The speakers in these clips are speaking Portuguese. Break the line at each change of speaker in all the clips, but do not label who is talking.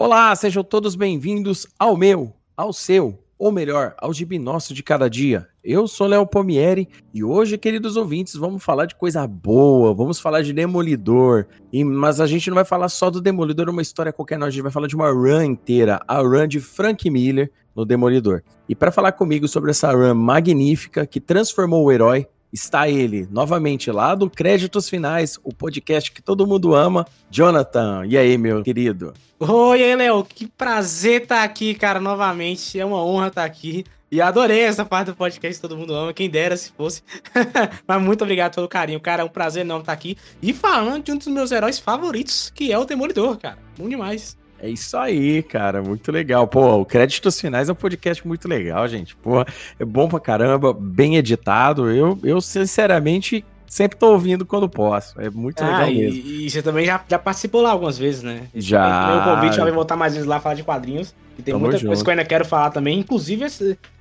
Olá, sejam todos bem-vindos ao meu, ao seu, ou melhor, ao gibi nosso de cada dia. Eu sou Léo Pomieri e hoje, queridos ouvintes, vamos falar de coisa boa, vamos falar de Demolidor. E, mas a gente não vai falar só do Demolidor, uma história qualquer, não. A gente vai falar de uma run inteira, a run de Frank Miller no Demolidor. E para falar comigo sobre essa run magnífica que transformou o herói, está ele, novamente lá do Créditos Finais, o podcast que todo mundo ama, Jonathan. E aí, meu querido?
Oi, Léo, que prazer estar tá aqui, cara, novamente. É uma honra estar tá aqui. E adorei essa parte do podcast todo mundo ama, quem dera se fosse. Mas muito obrigado pelo carinho, cara. É um prazer enorme estar tá aqui. E falando de um dos meus heróis favoritos, que é o Demolidor, cara. Bom demais.
É isso aí, cara. Muito legal. Pô, o Créditos Finais é um podcast muito legal, gente. Pô, é bom pra caramba, bem editado. Eu, eu sinceramente, sempre tô ouvindo quando posso. É muito ah, legal
e,
mesmo.
E você também já, já participou lá algumas vezes, né?
já.
Meu convite já vai voltar mais vezes lá falar de quadrinhos. E tem Tamo muita junto. coisa que eu ainda quero falar também. Inclusive,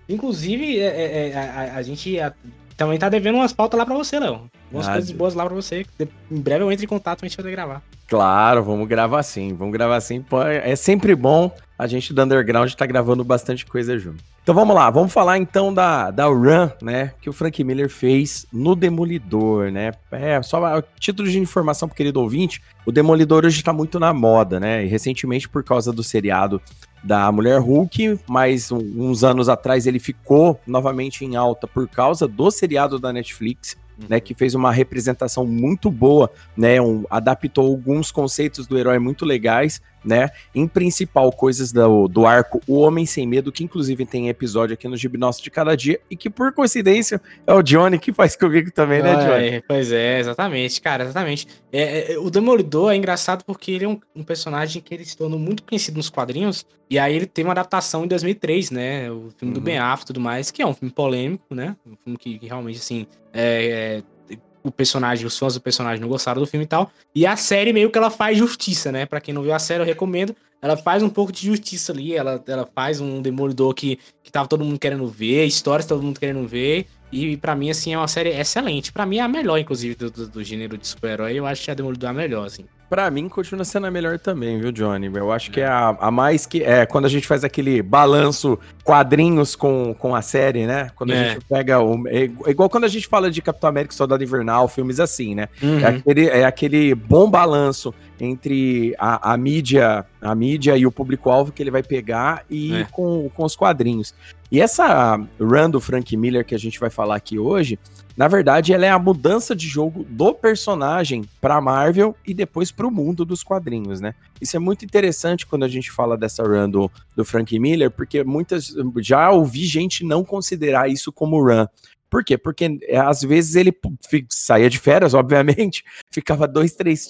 inclusive é, é, é, a, a, gente também tá devendo umas pautas lá pra você, Léo. Umas ah, coisas boas lá pra você. Em breve eu entro em contato pra gente poder gravar.
Claro, vamos gravar sim. Vamos gravar sim. É sempre bom a gente do Underground tá gravando bastante coisa junto. Então vamos lá, vamos falar então da, da run, né, que o Frank Miller fez no Demolidor, né? É, só título de informação pro querido ouvinte, o Demolidor hoje tá muito na moda, né? E recentemente por causa do seriado da Mulher Hulk, mas uns anos atrás ele ficou novamente em alta por causa do seriado da Netflix, né, que fez uma representação muito boa, né, um, adaptou alguns conceitos do herói muito legais, né? Em principal, coisas do, do arco O Homem Sem Medo, que inclusive tem episódio aqui no Gibi Nosso de Cada Dia, e que por coincidência é o Johnny que faz comigo também, né, Johnny?
É, pois é, exatamente, cara, exatamente. É, é, o Demolidor é engraçado porque ele é um, um, personagem que ele se tornou muito conhecido nos quadrinhos, e aí ele teve uma adaptação em 2003, né? O filme uhum. do Ben Affleck e tudo mais, que é um filme polêmico, né? Um filme que, que realmente, assim, é, é o personagem, os fãs do personagem não gostaram do filme e tal. E a série meio que ela faz justiça, né? Para quem não viu a série, eu recomendo. Ela faz um pouco de justiça ali, ela, ela faz um demolidor que, que tava todo mundo querendo ver, histórias todo mundo querendo ver. E para mim, assim, é uma série excelente. para mim é a melhor, inclusive, do, do, do gênero de super-herói. Eu acho que a Demolidor é a melhor, assim.
Pra mim, continua sendo a melhor também, viu, Johnny? Eu acho que é a, a mais que. É, quando a gente faz aquele balanço quadrinhos com, com a série, né? Quando é. a gente pega. O, é igual quando a gente fala de Capitão América Soldado Invernal, filmes assim, né? Uhum. É, aquele, é aquele bom balanço entre a, a mídia a mídia e o público-alvo que ele vai pegar e é. com, com os quadrinhos. E essa run do Frank Miller que a gente vai falar aqui hoje, na verdade, ela é a mudança de jogo do personagem para Marvel e depois para o mundo dos quadrinhos, né? Isso é muito interessante quando a gente fala dessa run do, do Frank Miller, porque muitas já ouvi gente não considerar isso como run. Por quê? Porque é, às vezes ele saía de férias, obviamente, ficava dois três,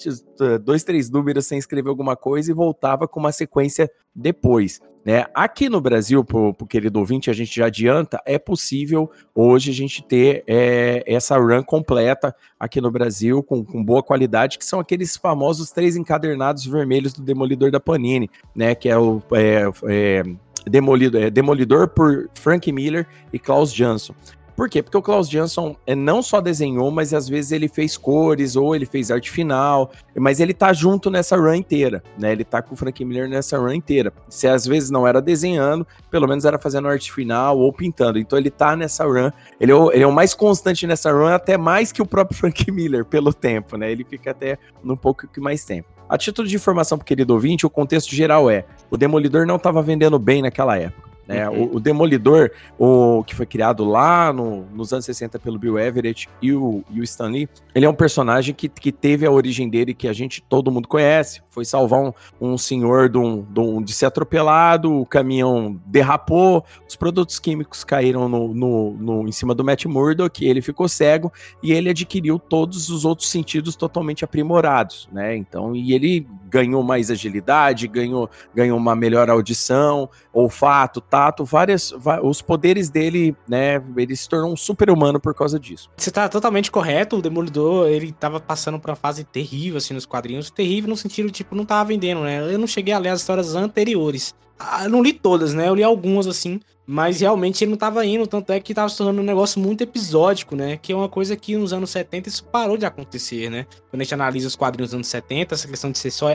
dois, três números sem escrever alguma coisa e voltava com uma sequência depois. Né? Aqui no Brasil, pro, pro querido ouvinte, a gente já adianta, é possível hoje a gente ter é, essa run completa aqui no Brasil, com, com, boa qualidade, que são aqueles famosos três encadernados vermelhos do Demolidor da Panini, né? Que é o. É, é, Demolidor, é, Demolidor por Frank Miller e Klaus Jansson. Por quê? Porque o Klaus Jansson é, não só desenhou, mas às vezes ele fez cores ou ele fez arte final, mas ele tá junto nessa run inteira, né? Ele tá com o Frank Miller nessa run inteira. Se às vezes não era desenhando, pelo menos era fazendo arte final ou pintando. Então ele tá nessa run, ele é o, ele é o mais constante nessa run, até mais que o próprio Frank Miller, pelo tempo, né? Ele fica até um pouco que mais tempo. A título de informação pro querido ouvinte, o contexto geral é: o Demolidor não estava vendendo bem naquela época. Né? Uhum. O, o, Demolidor, o, que foi criado lá no, nos anos 60 pelo Bill Everett e o, e o Stan Lee, ele é um personagem que, que teve a origem dele, que a gente, todo mundo conhece. Foi salvar um, um senhor de, um, de, um, de ser atropelado, o caminhão derrapou, os produtos químicos caíram no, no, no, em cima do Matt Murdock, ele ficou cego e ele adquiriu todos os outros sentidos totalmente aprimorados, né? Então, e ele ganhou mais agilidade, ganhou, ganhou uma melhor audição, olfato, tato, várias, os poderes dele, né, ele se tornou um super-humano por causa disso.
Você tá totalmente correto, o Demolidor, ele tava passando por uma fase terrível, assim, nos quadrinhos, terrível no sentido, tipo, não tava vendendo, né, eu não cheguei a ler as histórias anteriores, Ah, não li todas, né? Eu li algumas assim. Mas realmente ele não tava indo, tanto é que tava se tornando um negócio muito episódico, né? Que é uma coisa que nos anos 70 isso parou de acontecer, né? Quando a gente analisa os quadrinhos dos anos 70, essa questão de ser só,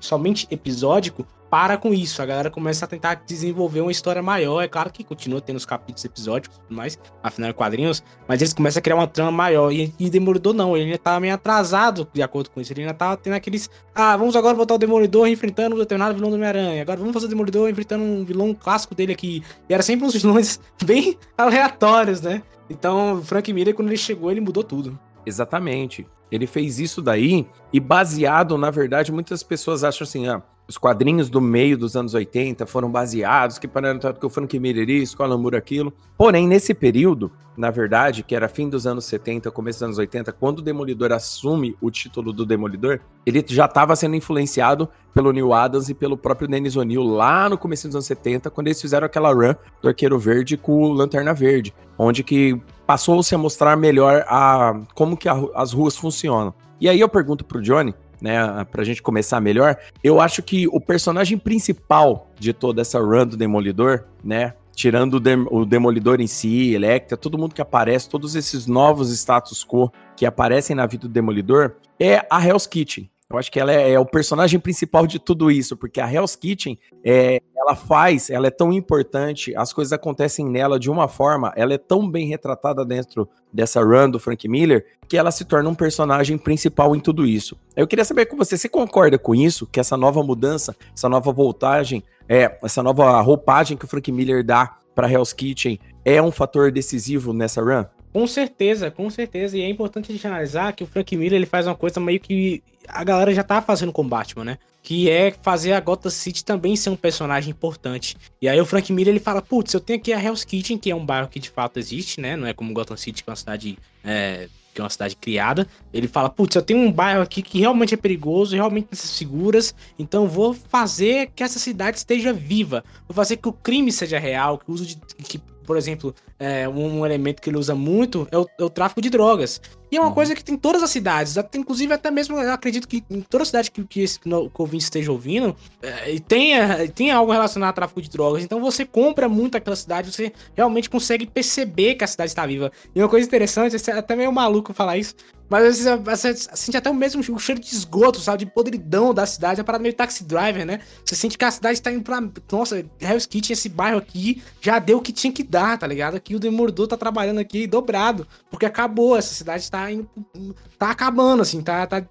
somente episódico, para com isso. A galera começa a tentar desenvolver uma história maior. É claro que continua tendo os capítulos episódicos e tudo mais, afinal é quadrinhos, mas eles começam a criar uma trama maior. E, e Demolidor não, ele ainda tava meio atrasado de acordo com isso. Ele ainda tava tendo aqueles. Ah, vamos agora botar o Demolidor enfrentando um determinado vilão do Homem-Aranha. Agora vamos fazer o Demolidor enfrentando um vilão clássico dele aqui. E era sempre uns vilões bem aleatórios, né? Então, Frank Miller, quando ele chegou, ele mudou tudo.
Exatamente. Ele fez isso daí e baseado, na verdade, muitas pessoas acham assim, ah, os quadrinhos do meio dos anos 80 foram baseados, que pararam tanto que Miller isso, que o Alan Moore aquilo. Porém, nesse período, na verdade, que era fim dos anos 70, começo dos anos 80, quando o Demolidor assume o título do Demolidor, ele já estava sendo influenciado pelo Neil Adams e pelo próprio Dennis O'Neill lá no começo dos anos 70, quando eles fizeram aquela run do Arqueiro Verde com o Lanterna Verde, onde que passou-se a mostrar melhor a, como que a, as ruas funcionam. E aí eu pergunto pro Johnny, né, pra gente começar melhor, eu acho que o personagem principal de toda essa run do Demolidor, né, tirando o, Dem o Demolidor em si, Electra, todo mundo que aparece, todos esses novos status quo que aparecem na vida do Demolidor, é a Hell's Kitchen. Eu acho que ela é, é, o personagem principal de tudo isso, porque a Hell's Kitchen, é, ela faz, ela é tão importante, as coisas acontecem nela de uma forma, ela é tão bem retratada dentro dessa run do Frank Miller, que ela se torna um personagem principal em tudo isso. Eu queria saber com você, você concorda com isso? Que essa nova mudança, essa nova voltagem, é, essa nova roupagem que o Frank Miller dá para Hell's Kitchen é um fator decisivo nessa run?
Com certeza, com certeza. E é importante a gente analisar que o Frank Miller ele faz uma coisa meio que a galera já tá fazendo com Batman, né? Que é fazer a Gotham City também ser um personagem importante. E aí o Frank Miller ele fala: Putz, eu tenho aqui a Hell's Kitchen, que é um bairro que de fato existe, né? Não é como Gotham City, que é uma cidade. É, que é uma cidade criada. Ele fala: Putz, eu tenho um bairro aqui que realmente é perigoso, realmente necessita seguras. Então vou fazer que essa cidade esteja viva. Vou fazer que o crime seja real, que o uso de. Que, por exemplo, é, um elemento que ele usa muito é o, é o tráfico de drogas. E é uma uhum. coisa que tem em todas as cidades, inclusive até mesmo, eu acredito que em toda cidade que, que esse que o ouvinte esteja ouvindo, é, tenha, tenha algo relacionado a tráfico de drogas. Então você compra muito aquela cidade, você realmente consegue perceber que a cidade está viva. E uma coisa interessante, é até meio maluco falar isso, mas você, você sente até o mesmo o cheiro de esgoto, sabe? De podridão da cidade. É uma parada meio taxi driver, né? Você sente que a cidade tá indo pra. Nossa, Hell's Kitchen, esse bairro aqui, já deu o que tinha que dar, tá ligado? Aqui o Demordor tá trabalhando aqui dobrado. Porque acabou. Essa cidade tá indo. Tá acabando, assim, tá, tá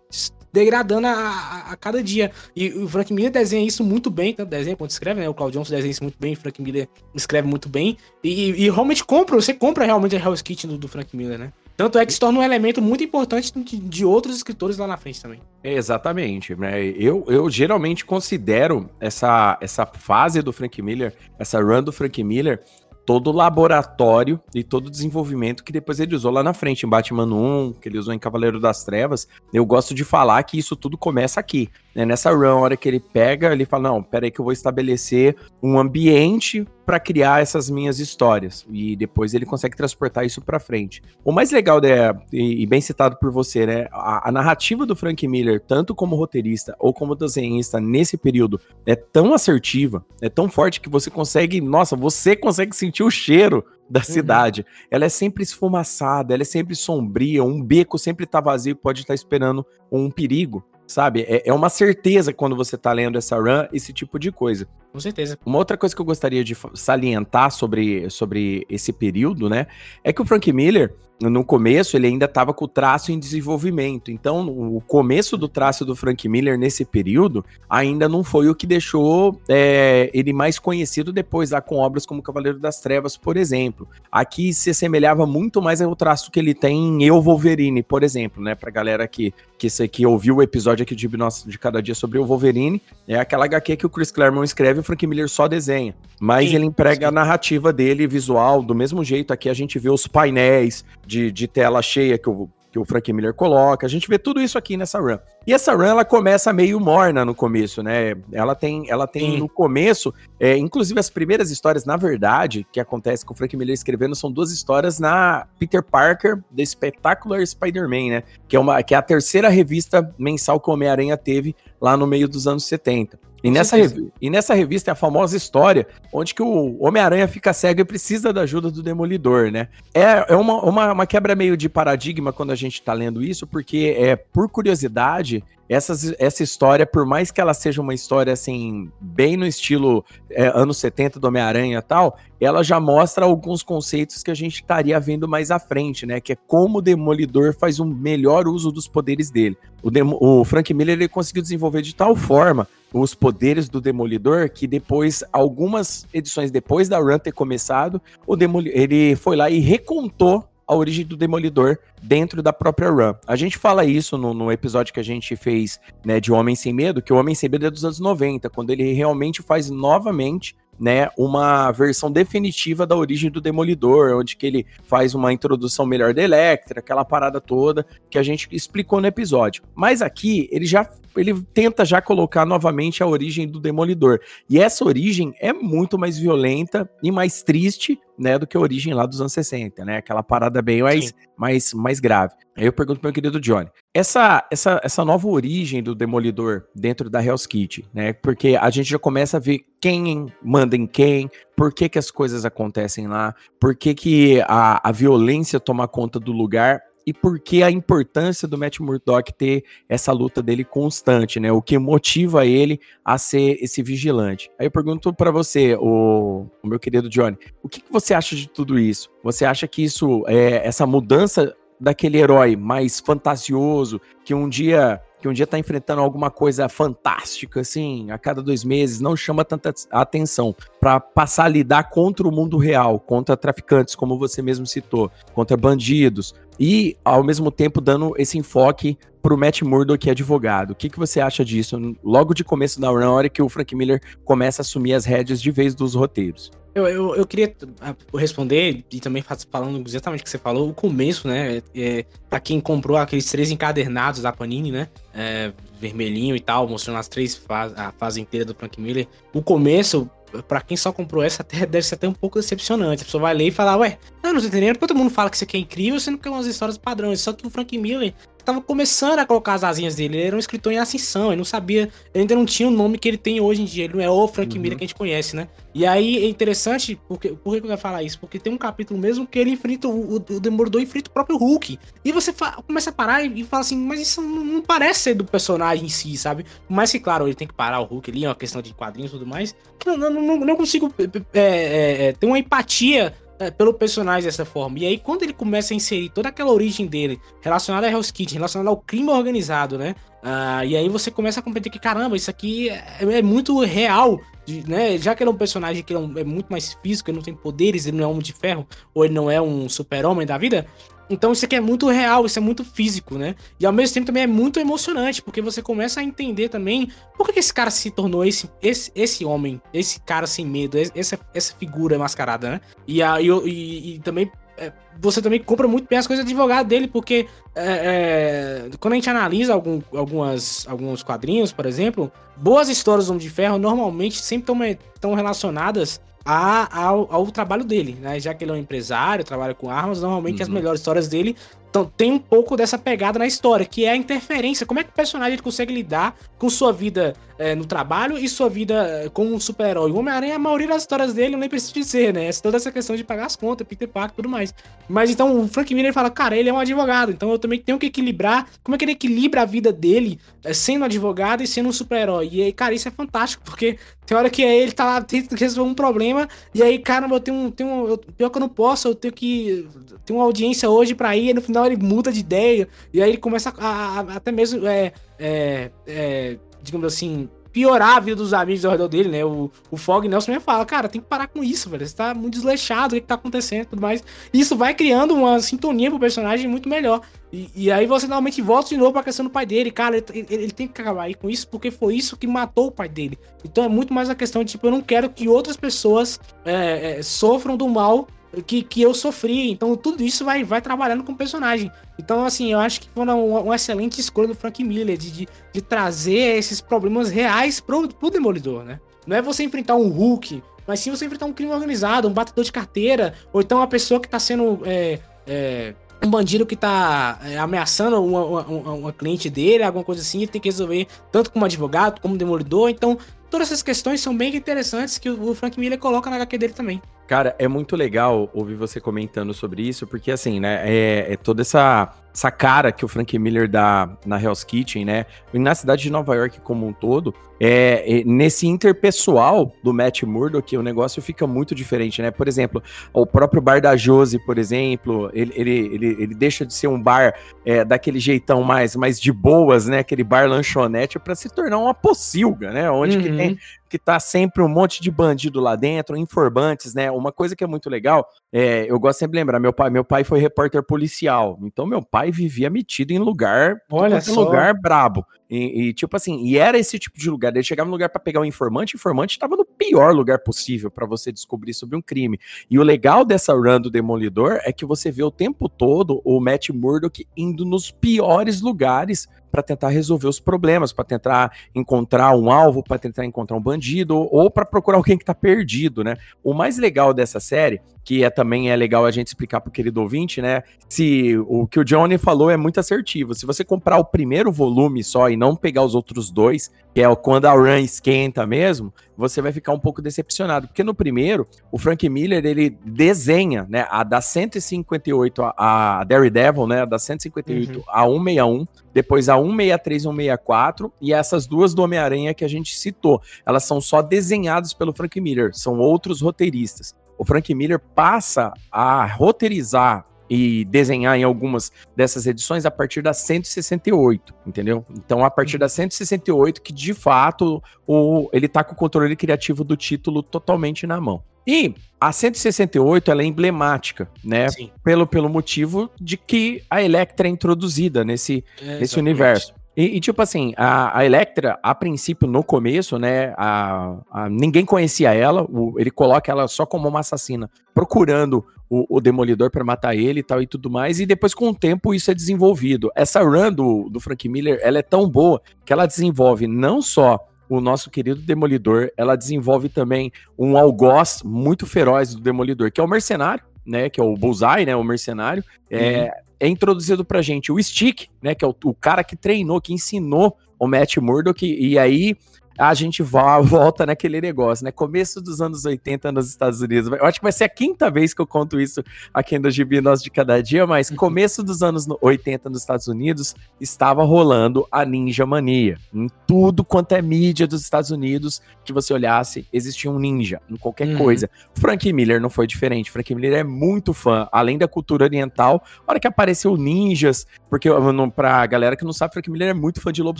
degradando a, a, a, cada dia. E o Frank Miller desenha isso muito bem, tanto desenha quanto escreve, né? O Claudio Johnson desenha isso muito bem, o Frank Miller escreve muito bem. E, e realmente compra, você compra realmente a Hell's Kitchen do, do Frank Miller, né? Tanto é que se torna um elemento muito importante de, de outros escritores lá na frente também.
exatamente. Né? Eu, eu geralmente considero essa, essa fase do Frank Miller, essa run do Frank Miller, todo o laboratório e todo o desenvolvimento que depois ele usou lá na frente, em Batman 1, que ele usou em Cavaleiro das Trevas. Eu gosto de falar que isso tudo começa aqui. Né? Nessa run, a hora que ele pega, ele fala: Não, peraí, que eu vou estabelecer um ambiente para criar essas minhas histórias. E depois ele consegue transportar isso para frente. O mais legal, né, e, bem citado por você, né? A, a, narrativa do Frank Miller, tanto como roteirista ou como desenhista nesse período, é tão assertiva, é tão forte que você consegue, nossa, você consegue sentir o cheiro da uhum. cidade. Ela é sempre esfumaçada, ela é sempre sombria, um beco sempre tá vazio, pode estar tá esperando um perigo sabe? É, é uma certeza quando você tá lendo essa run, esse tipo de coisa.
Com certeza.
Uma outra coisa que eu gostaria de salientar sobre, sobre esse período, né, é que o Frank Miller, no começo, ele ainda estava com o traço em desenvolvimento. Então, o começo do traço do Frank Miller nesse período ainda não foi o que deixou é, ele mais conhecido depois, lá com obras como Cavaleiro das Trevas, por exemplo. Aqui se assemelhava muito mais ao traço que ele tem em Eu Wolverine, por exemplo, né? Pra galera que, que, que ouviu o episódio aqui de Nossa de Cada Dia sobre o Wolverine, é aquela HQ que o Chris Claremont escreve e o Frank Miller só desenha. Mas sim, ele emprega a narrativa dele visual do mesmo jeito. Aqui a gente vê os painéis, de, de tela cheia que o, que o Frank Miller coloca. A gente vê tudo isso aqui nessa run. E essa run ela começa meio morna no começo, né? Ela tem, ela tem Sim. no começo, é, inclusive as primeiras histórias, na verdade, que acontece com o Frank Miller escrevendo, são duas histórias na Peter Parker The Spectacular Spider-Man, né? Que é, uma, que é a terceira revista mensal que o Homem-Aranha teve lá no meio dos anos 70. E nessa, e nessa revista é a famosa história onde que o Homem-Aranha fica cego e precisa da ajuda do Demolidor, né? É, é uma, uma, uma quebra meio de paradigma quando a gente tá lendo isso, porque é por curiosidade, essas, essa história, por mais que ela seja uma história assim, bem no estilo é, anos 70 do Homem-Aranha e tal, ela já mostra alguns conceitos que a gente estaria vendo mais à frente, né? Que é como o Demolidor faz um melhor uso dos poderes dele. O, Demo, o Frank Miller ele conseguiu desenvolver de tal forma os poderes do Demolidor que depois, algumas edições depois da run ter começado, o Demoli ele foi lá e recontou a origem do Demolidor dentro da própria Run. A gente fala isso no, no, episódio que a gente fez né, de Homem Sem Medo, que o Homem Sem Medo é dos anos 90, quando ele realmente faz novamente né, uma versão definitiva da origem do Demolidor, onde que ele faz uma introdução melhor da Electra, aquela parada toda que a gente explicou no episódio. Mas aqui ele já ele tenta já colocar novamente a origem do Demolidor. E essa origem é muito mais violenta e mais triste, né, do que a origem lá dos anos 60, né? Aquela parada bem mais, mais, mais grave. Aí eu pergunto pro meu querido Johnny, essa, essa, essa nova origem do Demolidor dentro da Hell's Kitchen, né? Porque a gente já começa a ver quem manda em quem, por que, que as coisas acontecem lá, por que, que a, a violência toma conta do lugar e por que a importância do Matt Murdock ter essa luta dele constante, né? O que motiva ele a ser esse vigilante. Aí eu pergunto para você, o, o, meu querido Johnny, o que, que, você acha de tudo isso? Você acha que isso, é, essa mudança daquele herói mais fantasioso, que um dia que um dia tá enfrentando alguma coisa fantástica, assim, a cada dois meses, não chama tanta atenção para passar a lidar contra o mundo real, contra traficantes, como você mesmo citou, contra bandidos, e ao mesmo tempo dando esse enfoque pro Matt Murdock, é advogado. O que, que você acha disso? Logo de começo da na hora que o Frank Miller começa a assumir as rédeas de vez dos roteiros.
Eu, eu, eu, queria ah, responder, e também falando exatamente o que você falou, o começo, né? É, pra quem comprou aqueles três encadernados da Panini, né? É, vermelhinho e tal, mostrando as três fases, a fase inteira do Frank Miller. O começo, para quem só comprou essa, até deve ser até um pouco decepcionante. A pessoa vai ler e falar, ué, não, não tô entendendo, todo mundo fala que isso aqui é incrível, sendo que é umas histórias padrões. Só que o Frank Miller tava começando a colocar as asinhas dele. Ele era um escritor em ascensão, ele não sabia, ele ainda não tinha o nome que ele tem hoje em dia. Ele não é o Frank uhum. Miller que a gente conhece, né? E aí é interessante, porque, por que eu ia falar isso? Porque tem um capítulo mesmo que ele enfrenta, o, o Demolidor enfrenta o próprio Hulk. E você começa a parar e, e fala assim, mas isso não, não, parece ser do personagem em si, sabe? Mas que, claro, ele tem que parar o Hulk ali, é uma questão de quadrinhos e tudo mais. Não, não, não, não consigo é, é, é, ter uma empatia pelo personagem dessa forma. E aí, quando ele começa a inserir toda aquela origem dele, relacionada a Hell's Kitchen, relacionada ao crime organizado, né? Uh, e aí você começa a compreender que, caramba, isso aqui é, é muito real, né? Já que ele é um personagem que é, um, é, muito mais físico, ele não tem poderes, ele não é um homem de ferro, ou ele não é um super-homem da vida, então isso aqui é muito real, isso é muito físico, né? E ao mesmo tempo também é muito emocionante, porque você começa a entender também por que esse cara se tornou esse, esse, esse homem, esse cara sem medo, essa, essa figura mascarada, né? E, a, e, e, e também é, você também compra muito bem as coisas de advogado dele, porque é, é, quando a gente analisa algum, algumas, alguns quadrinhos, por exemplo, boas histórias do Homem de Ferro normalmente sempre estão relacionadas a, ao, ao, trabalho dele, né? Já que ele é um empresário, trabalha com armas, normalmente uhum. as melhores histórias dele então, tem um pouco dessa pegada na história, que é a interferência. Como é que o personagem consegue lidar com sua vida é, no trabalho e sua vida é, como um super-herói? O Homem-Aranha, a maioria das histórias dele, eu nem preciso dizer, né? Toda essa questão de pagar as contas, Peter Parker e tudo mais. Mas então o Frank Miller fala, cara, ele é um advogado, então eu também tenho que equilibrar. Como é que ele equilibra a vida dele é, sendo advogado e sendo um super-herói? E aí, cara, isso é fantástico, porque tem hora que ele tá lá, tenta resolver um problema, e aí, caramba, eu tenho, tenho eu, pior que eu não posso, eu tenho que. ter uma audiência hoje pra ir, e no final ele muda de ideia, e aí ele começa a, a, até mesmo, é, é, é, digamos assim, piorar a vida dos amigos ao redor dele, né? O, o Fog Nelson mesmo fala, cara, tem que parar com isso, velho. Você tá muito desleixado, o que, que tá acontecendo e tudo mais. Isso vai criando uma sintonia pro personagem muito melhor. E, e, aí você normalmente volta de novo pra questão do pai dele. Cara, ele, ele, ele, tem que acabar aí com isso porque foi isso que matou o pai dele. Então é muito mais a questão de, tipo, eu não quero que outras pessoas é, é, sofram do mal que, que eu sofri. Então tudo isso vai, vai trabalhando com o personagem. Então, assim, eu acho que foi uma, uma excelente escolha do Frank Miller de, de, de, trazer esses problemas reais pro, pro Demolidor, né? Não é você enfrentar um Hulk, mas sim você enfrentar um crime organizado, um batedor de carteira, ou então uma pessoa que tá sendo. É, é, um bandido que tá é, ameaçando uma, uma, uma, cliente dele, alguma coisa assim, ele tem que resolver tanto como advogado, como demolidor. Então, todas essas questões são bem interessantes que o Frank Miller coloca na HQ dele também.
Cara, é muito legal ouvir você comentando sobre isso, porque assim, né, é, é toda essa, essa cara que o Frank Miller dá na Hell's Kitchen, né, e na cidade de Nova York como um todo, é, é, nesse interpessoal do Matt Murdock, o negócio fica muito diferente, né, por exemplo, o próprio bar da Josie, por exemplo, ele, ele, ele, ele deixa de ser um bar é, daquele jeitão mais, mais de boas, né, aquele bar lanchonete, para se tornar uma pocilga, né, onde uhum. que tem que tá sempre um monte de bandido lá dentro, informantes, né? Uma coisa que é muito legal, é, eu gosto sempre de lembrar, meu pai, meu pai foi repórter policial, então meu pai vivia metido em lugar,
Olha só.
lugar brabo. E, e, tipo assim, e era esse tipo de lugar. Ele chegava no lugar para pegar um informante, o informante estava no pior lugar possível para você descobrir sobre um crime. E o legal dessa run do Demolidor é que você vê o tempo todo o Matt Murdock indo nos piores lugares para tentar resolver os problemas, para tentar encontrar um alvo, para tentar encontrar um bandido ou para procurar alguém que está perdido, né? O mais legal dessa série, que é também é legal a gente explicar para o querido ouvinte, né? Se o que o Johnny falou é muito assertivo. Se você comprar o primeiro volume só e não pegar os outros dois, que é quando a run esquenta mesmo, você vai ficar um pouco decepcionado, porque no primeiro, o Frank Miller, ele desenha, né, a da 158 a, a Daredevil, né, a da 158 uhum. a 161, depois a 163 e 164, e essas duas do Homem-Aranha que a gente citou, elas são só desenhadas pelo Frank Miller, são outros roteiristas. O Frank Miller passa a roteirizar e desenhar em algumas dessas edições a partir da 168, entendeu? Então, a partir da 168 que de fato o, ele tá com o controle criativo do título totalmente na mão. E a 168 ela é emblemática, né? Sim. Pelo, pelo motivo de que a Electra é introduzida nesse, é, nesse universo. E, e, tipo assim, a, a Electra, a princípio, no começo, né, a, a, ninguém conhecia ela, o, ele coloca ela só como uma assassina, procurando o, o Demolidor para matar ele e tal e tudo mais, e depois com o tempo isso é desenvolvido. Essa run do, do Frank Miller, ela é tão boa que ela desenvolve não só o nosso querido Demolidor, ela desenvolve também um algoz muito feroz do Demolidor, que é o mercenário, né, que é o Bullseye, né, o mercenário, é, uhum é introduzido pra gente o Stick, né, que é o, o cara que treinou, que ensinou o Matt Murdock, e aí a gente volta naquele negócio, né? Começo dos anos 80 nos Estados Unidos. Eu acho que vai ser a quinta vez que eu conto isso aqui no Gibi Nós de Cada Dia, mas começo dos anos 80 nos Estados Unidos estava rolando a Ninja Mania. Em tudo quanto é mídia dos Estados Unidos que você olhasse, existia um ninja em qualquer uhum. coisa. Frank Miller não foi diferente. Frank Miller é muito fã, além da cultura oriental. A hora que apareceu ninjas, porque pra galera que não sabe, Frank Miller é muito fã de Lobo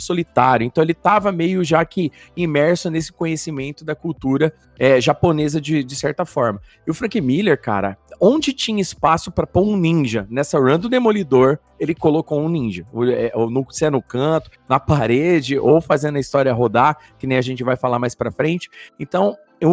Solitário, então ele tava meio já que imerso nesse conhecimento da cultura é, japonesa de, de certa forma. E o Frank Miller, cara, onde tinha espaço para pôr um ninja nessa run do Demolidor, ele colocou um ninja. É, ou no, se é no canto, na parede, ou fazendo a história rodar, que nem a gente vai falar mais para frente. Então, o,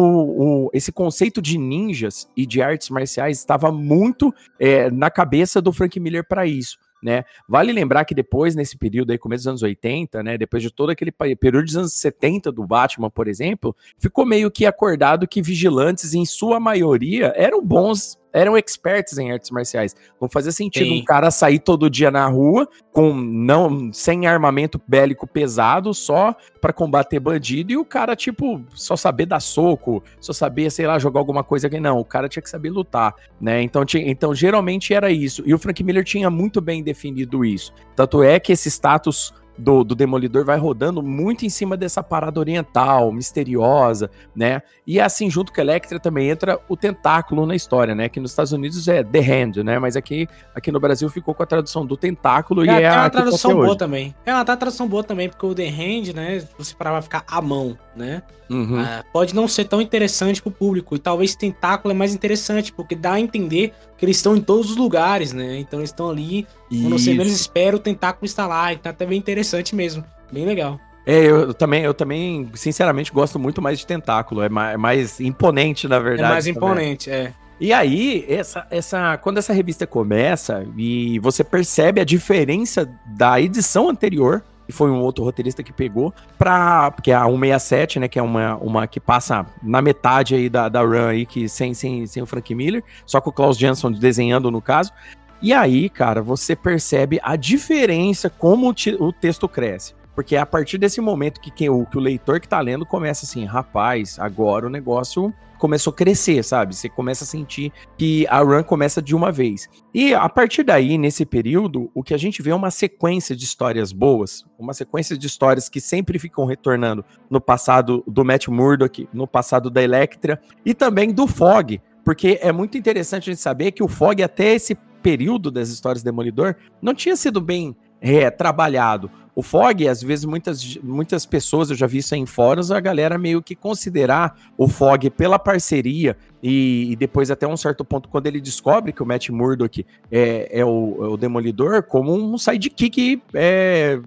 o, esse conceito de ninjas e de artes marciais estava muito é, na cabeça do Frank Miller para isso né? Vale lembrar que depois, nesse período aí, começo dos anos 80, né? Depois de todo aquele período dos anos 70 do Batman, por exemplo, ficou meio que acordado que vigilantes, em sua maioria, eram bons eram experts em artes marciais. Não fazia sentido Sim. um cara sair todo dia na rua com não sem armamento bélico pesado só para combater bandido e o cara tipo só saber dar soco, só saber, sei lá, jogar alguma coisa que não, o cara tinha que saber lutar, né? Então, tinha, então geralmente era isso. E o Frank Miller tinha muito bem definido isso. Tanto é que esse status do, do Demolidor vai rodando muito em cima dessa parada oriental, misteriosa, né? E assim, junto com a Electra também entra o tentáculo na história, né? Que nos Estados Unidos é The Hand, né? Mas aqui, aqui no Brasil ficou com a tradução do tentáculo é, e é,
é uma tradução boa hoje. também. É uma tradução boa também, porque o The Hand, né? Você parava ficar a mão, né? Uhum. Uh, pode não ser tão interessante pro público. E talvez tentáculo é mais interessante, porque dá a entender que eles estão em todos os lugares, né? Então eles estão ali. Isso. Quando você menos espera, o tentáculo está lá. Então é até bem interessante mesmo. Bem legal.
É, eu também, eu também, sinceramente, gosto muito mais de tentáculo. É mais, é mais imponente, na verdade. É
mais imponente, também. é.
E aí, essa, essa, quando essa revista começa e você percebe a diferença da edição anterior e foi um outro roteirista que pegou, pra, porque a 167, né, que é uma, uma que passa na metade aí da, da run aí, que sem, sem, sem o Frank Miller, só com o Klaus Jansson desenhando no caso. E aí, cara, você percebe a diferença como o, texto cresce. Porque é a partir desse momento que, quem, o, que o leitor que tá lendo começa assim, rapaz, agora o negócio começou a crescer, sabe? Você começa a sentir que a run começa de uma vez. E a partir daí, nesse período, o que a gente vê é uma sequência de histórias boas, uma sequência de histórias que sempre ficam retornando no passado do Matt Murdock, no passado da Electra e também do Fog, porque é muito interessante a gente saber que o Fog até esse período das histórias Demolidor não tinha sido bem é, trabalhado. O Fog, às vezes, muitas, muitas pessoas, eu já vi isso em fóruns, a galera meio que considerar o Fog pela parceria e, e, depois até um certo ponto, quando ele descobre que o Matt Murdock é, é, o, é o Demolidor, como um sidekick é,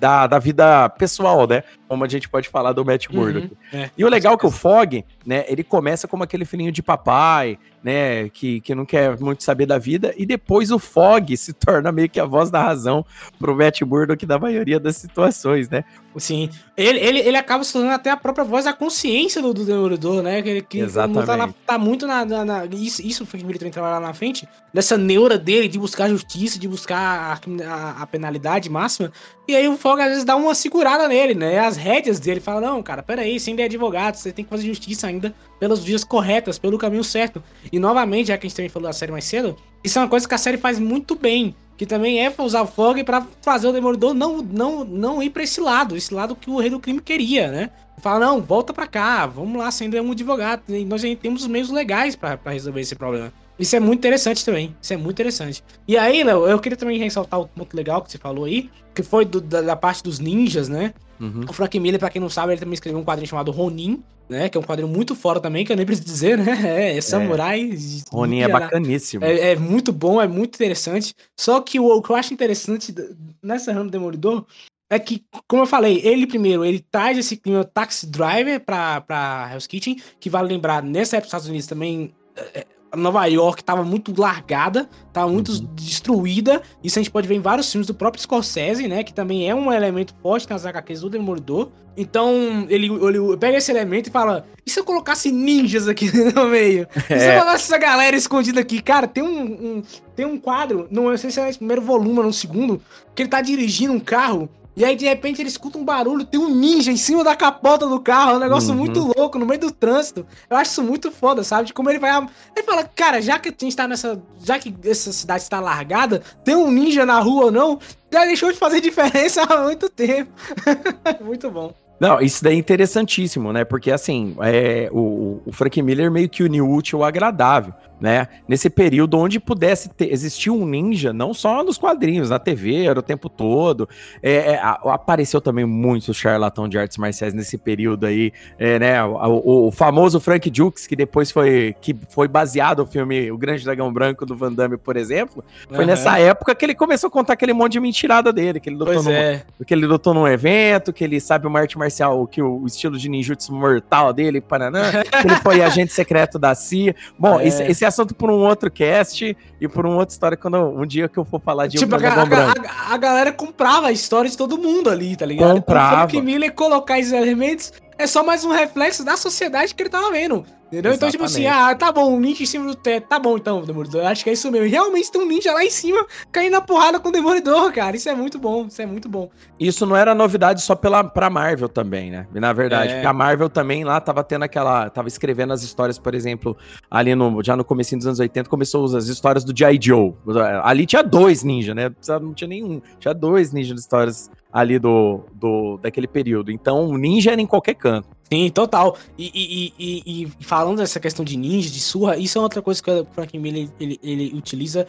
da, da vida pessoal, né? Como a gente pode falar do Matt uhum, Murdock. Uhum, e o legal é que o Fog, né, ele começa como aquele filhinho de papai, né, que, que não quer muito saber da vida, e depois o Fog se torna meio que a voz da razão pro Matt Murdock da maioria das situações, né?
Sim. Ele, ele, ele acaba se tornando até a própria voz da consciência do, do Demolidor, né? Que, que
Exatamente.
Tá, lá, tá, muito na, na, na, Isso, isso foi que ele também trabalhar na frente. Dessa neura dele de buscar justiça, de buscar a, a, a, penalidade máxima. E aí o Fog às vezes dá uma segurada nele, né? As rédeas dele fala: Não, cara, peraí, você ainda é advogado, você tem que fazer justiça ainda pelas vias corretas, pelo caminho certo. E novamente, já que a gente também falou da série mais cedo, isso é uma coisa que a série faz muito bem que também é usar o Fog para fazer o Demolidor não, não, não ir para esse lado, esse lado que o rei do crime queria, né? Fala, não, volta para cá, vamos lá, sendo um advogado, nós temos os meios legais para resolver esse problema. Isso é muito interessante também, isso é muito interessante. E aí, Léo, eu queria também ressaltar o ponto legal que você falou aí, que foi do, da, da, parte dos ninjas, né? Uhum. O Frank Miller, pra quem não sabe, ele também escreveu um quadrinho chamado Ronin, né? Que é um quadrinho muito fora também, que eu nem preciso dizer, né? É, é samurai.
É. Ronin é bacaníssimo.
É, é, muito bom, é muito interessante. Só que o, o que eu acho interessante nessa rama do Demolidor é que, como eu falei, ele primeiro, ele traz esse clima taxi driver pra, pra Hell's Kitchen, que vale lembrar, nessa época dos Estados Unidos também, é, Nova York estava muito largada, estava muito uhum. destruída. Isso a gente pode ver em vários filmes do próprio Scorsese, né? Que também é um elemento forte nas HQs do Demolidor. Então, ele, ele pega esse elemento e fala: e se eu colocasse ninjas aqui no meio? É. E se eu é. colocasse essa galera escondida aqui? Cara, tem um, um, tem um quadro, não sei se é esse primeiro volume ou no segundo, que ele tá dirigindo um carro e aí, de repente, ele escuta um barulho, tem um ninja em cima da capota do carro. É um negócio uhum. muito louco, no meio do trânsito. Eu acho isso muito foda, sabe? De como ele vai. Ele fala, cara, já que a gente tá nessa. Já que essa cidade está largada, tem um ninja na rua ou não, já deixou de fazer diferença há muito tempo. muito bom.
Não, isso daí é interessantíssimo, né? Porque assim, é, o, o Frank Miller meio que uniu útil ao agradável né? Nesse período onde pudesse ter, existir um ninja, não só nos quadrinhos, na TV, era o tempo todo. É, é, apareceu também muito charlatão de artes marciais nesse período aí, é, né? O, o, famoso Frank Dukes, que depois foi, que foi baseado no filme O Grande Dragão Branco do Van Damme, por exemplo. Foi uhum. nessa época que ele começou a contar aquele monte de mentirada dele, que ele lutou, num, é. que ele lutou num evento, que ele sabe uma arte marcial, que o, o estilo de ninjutsu mortal dele, Paranã, que ele foi agente secreto da CIA. Bom, esse, esse assunto por um outro cast e por uma outra história quando um dia que eu for falar de
tipo, um a, a, a, galera comprava a história de todo mundo ali, tá ligado?
Comprava.
Então, o Miller colocar esses elementos é só mais um reflexo da sociedade que ele tava vendo. Entendeu? Exatamente. Então, tipo assim, ah, tá bom, um ninja em cima do teto. Tá bom, então, Demolidor. Acho que é isso mesmo. Realmente tem um ninja lá em cima caindo na porrada com o Demolidor, cara. Isso é muito bom. Isso é muito bom.
Isso não era novidade só pela, pra Marvel também, né? Na verdade, é. porque a Marvel também lá tava tendo aquela. Tava escrevendo as histórias, por exemplo, ali no, já no começo dos anos 80, começou as histórias do G.I. Joe. Ali tinha dois ninjas, né? Não tinha nenhum. Tinha dois ninjas de histórias ali do, do daquele período. Então, ninja era em qualquer canto.
Sim, total. E, e, e, e, falando dessa questão de ninja, de surra, isso é outra coisa que o Frank Miller ele, ele utiliza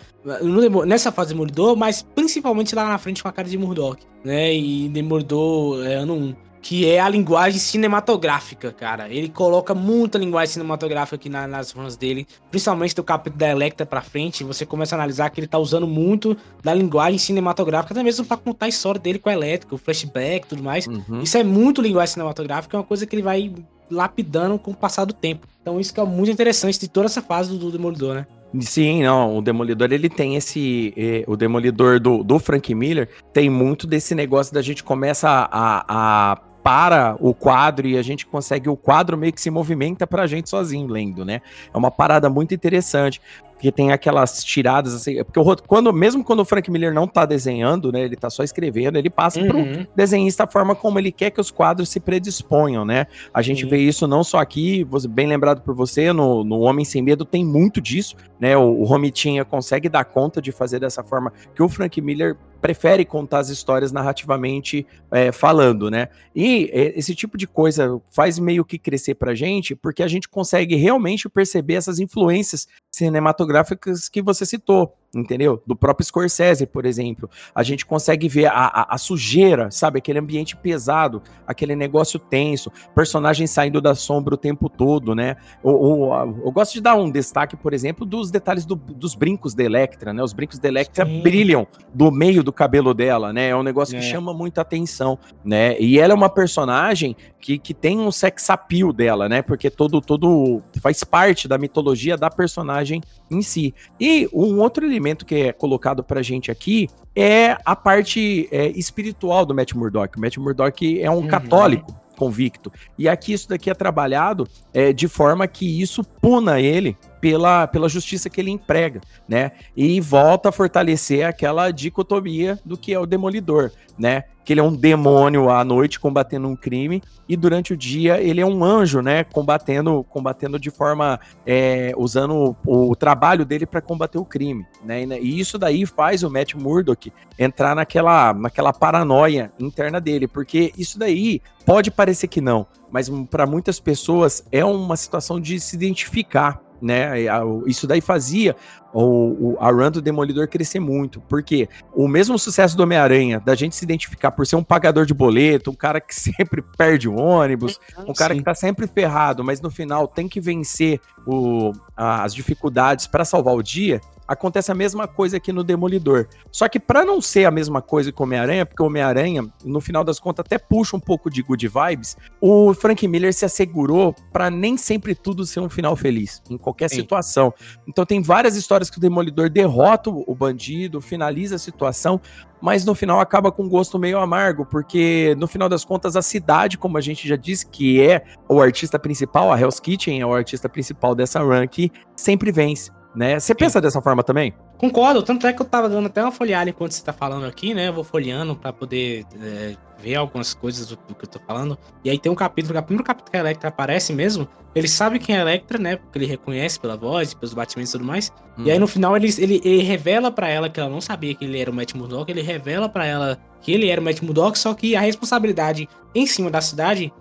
nessa fase de mas principalmente lá na frente com a cara de Murdoch, né? E Demolidor é ano 1 que é a linguagem cinematográfica, cara. Ele coloca muita linguagem cinematográfica aqui na, nas runs dele, principalmente do capítulo da Electra pra frente. Você começa a analisar que ele tá usando muito da linguagem cinematográfica, até mesmo para contar a história dele com a Electra, o flashback e tudo mais. Uhum. Isso é muito linguagem cinematográfica, é uma coisa que ele vai lapidando com o passar do tempo. Então, isso que é muito interessante de toda essa fase do, do Demolidor, né?
Sim, não, o Demolidor ele tem esse. Eh, o Demolidor do, do Frank Miller tem muito desse negócio da gente começa a, a para o quadro e a gente consegue, o quadro meio que se movimenta pra gente sozinho lendo, né? É uma parada muito interessante porque tem aquelas tiradas assim, porque o, quando mesmo quando o Frank Miller não tá desenhando, né, ele tá só escrevendo, ele passa uhum. pro desenhista a forma como ele quer que os quadros se predisponham, né? A gente Sim. vê isso não só aqui, bem lembrado por você, no, no Homem Sem Medo tem muito disso, né? O, o Romitinha consegue dar conta de fazer dessa forma que o Frank Miller prefere contar as histórias narrativamente é, falando, né? E é, esse tipo de coisa faz meio que crescer pra gente, porque a gente consegue realmente perceber essas influências cinematográficas que você citou entendeu? Do próprio Scorsese, por exemplo. A gente consegue ver a, a, a, sujeira, sabe? Aquele ambiente pesado, aquele negócio tenso, personagem saindo da sombra o tempo todo, né? O, o, eu gosto de dar um destaque, por exemplo, dos detalhes do, dos brincos da Electra, né? Os brincos da Electra Sim. brilham do meio do cabelo dela, né? É um negócio é. que chama muita atenção, né? E ela é uma personagem que, que tem um sex appeal dela, né? Porque todo, todo faz parte da mitologia da personagem em si. E um outro que é colocado pra gente aqui é a parte é, espiritual do Matt Murdock. O Matt Murdock é um uhum. católico convicto. E aqui isso daqui é trabalhado é, de forma que isso puna ele pela, pela justiça que ele emprega, né? E volta a fortalecer aquela dicotomia do que é o demolidor, né? Que ele é um demônio à noite combatendo um crime e durante o dia ele é um anjo, né? Combatendo, combatendo de forma é, usando o, o, trabalho dele para combater o crime, né? E isso daí faz o Matt Murdock entrar naquela, naquela paranoia interna dele, porque isso daí pode parecer que não, mas para muitas pessoas é uma situação de se identificar né? Isso daí fazia o, o, a run do Demolidor crescer muito, porque o mesmo sucesso do Homem-Aranha, da gente se identificar por ser um pagador de boleto, um cara que sempre perde o ônibus, um cara Sim. que tá sempre ferrado, mas no final tem que vencer o, as dificuldades para salvar o dia, acontece a mesma coisa aqui no Demolidor. Só que para não ser a mesma coisa que o Homem-Aranha, porque o Homem-Aranha, no final das contas, até puxa um pouco de good vibes, o Frank Miller se assegurou para nem sempre tudo ser um final feliz, em qualquer Sim. situação. Então tem várias histórias que o Demolidor derrota o bandido, finaliza a situação, mas no final acaba com um gosto meio amargo, porque no final das contas a cidade, como a gente já disse, que é o artista principal, a Hell's Kitchen é o artista principal dessa run aqui, sempre vence né? Você pensa dessa forma também?
Concordo, tanto é que eu tava dando até uma folhada enquanto você tá falando aqui, né? Eu vou folheando para poder é, ver algumas coisas do, do, que eu tô falando. E aí tem um capítulo, o primeiro capítulo que a Electra aparece mesmo, ele sabe quem é a Electra, né? Porque ele reconhece pela voz, pelos batimentos e tudo mais. Hum. E aí no final ele, ele, ele, revela para ela que ela não sabia que ele era o Matt Murdock, ele revela para ela que ele era o Matt Murdock, só que a responsabilidade em cima da cidade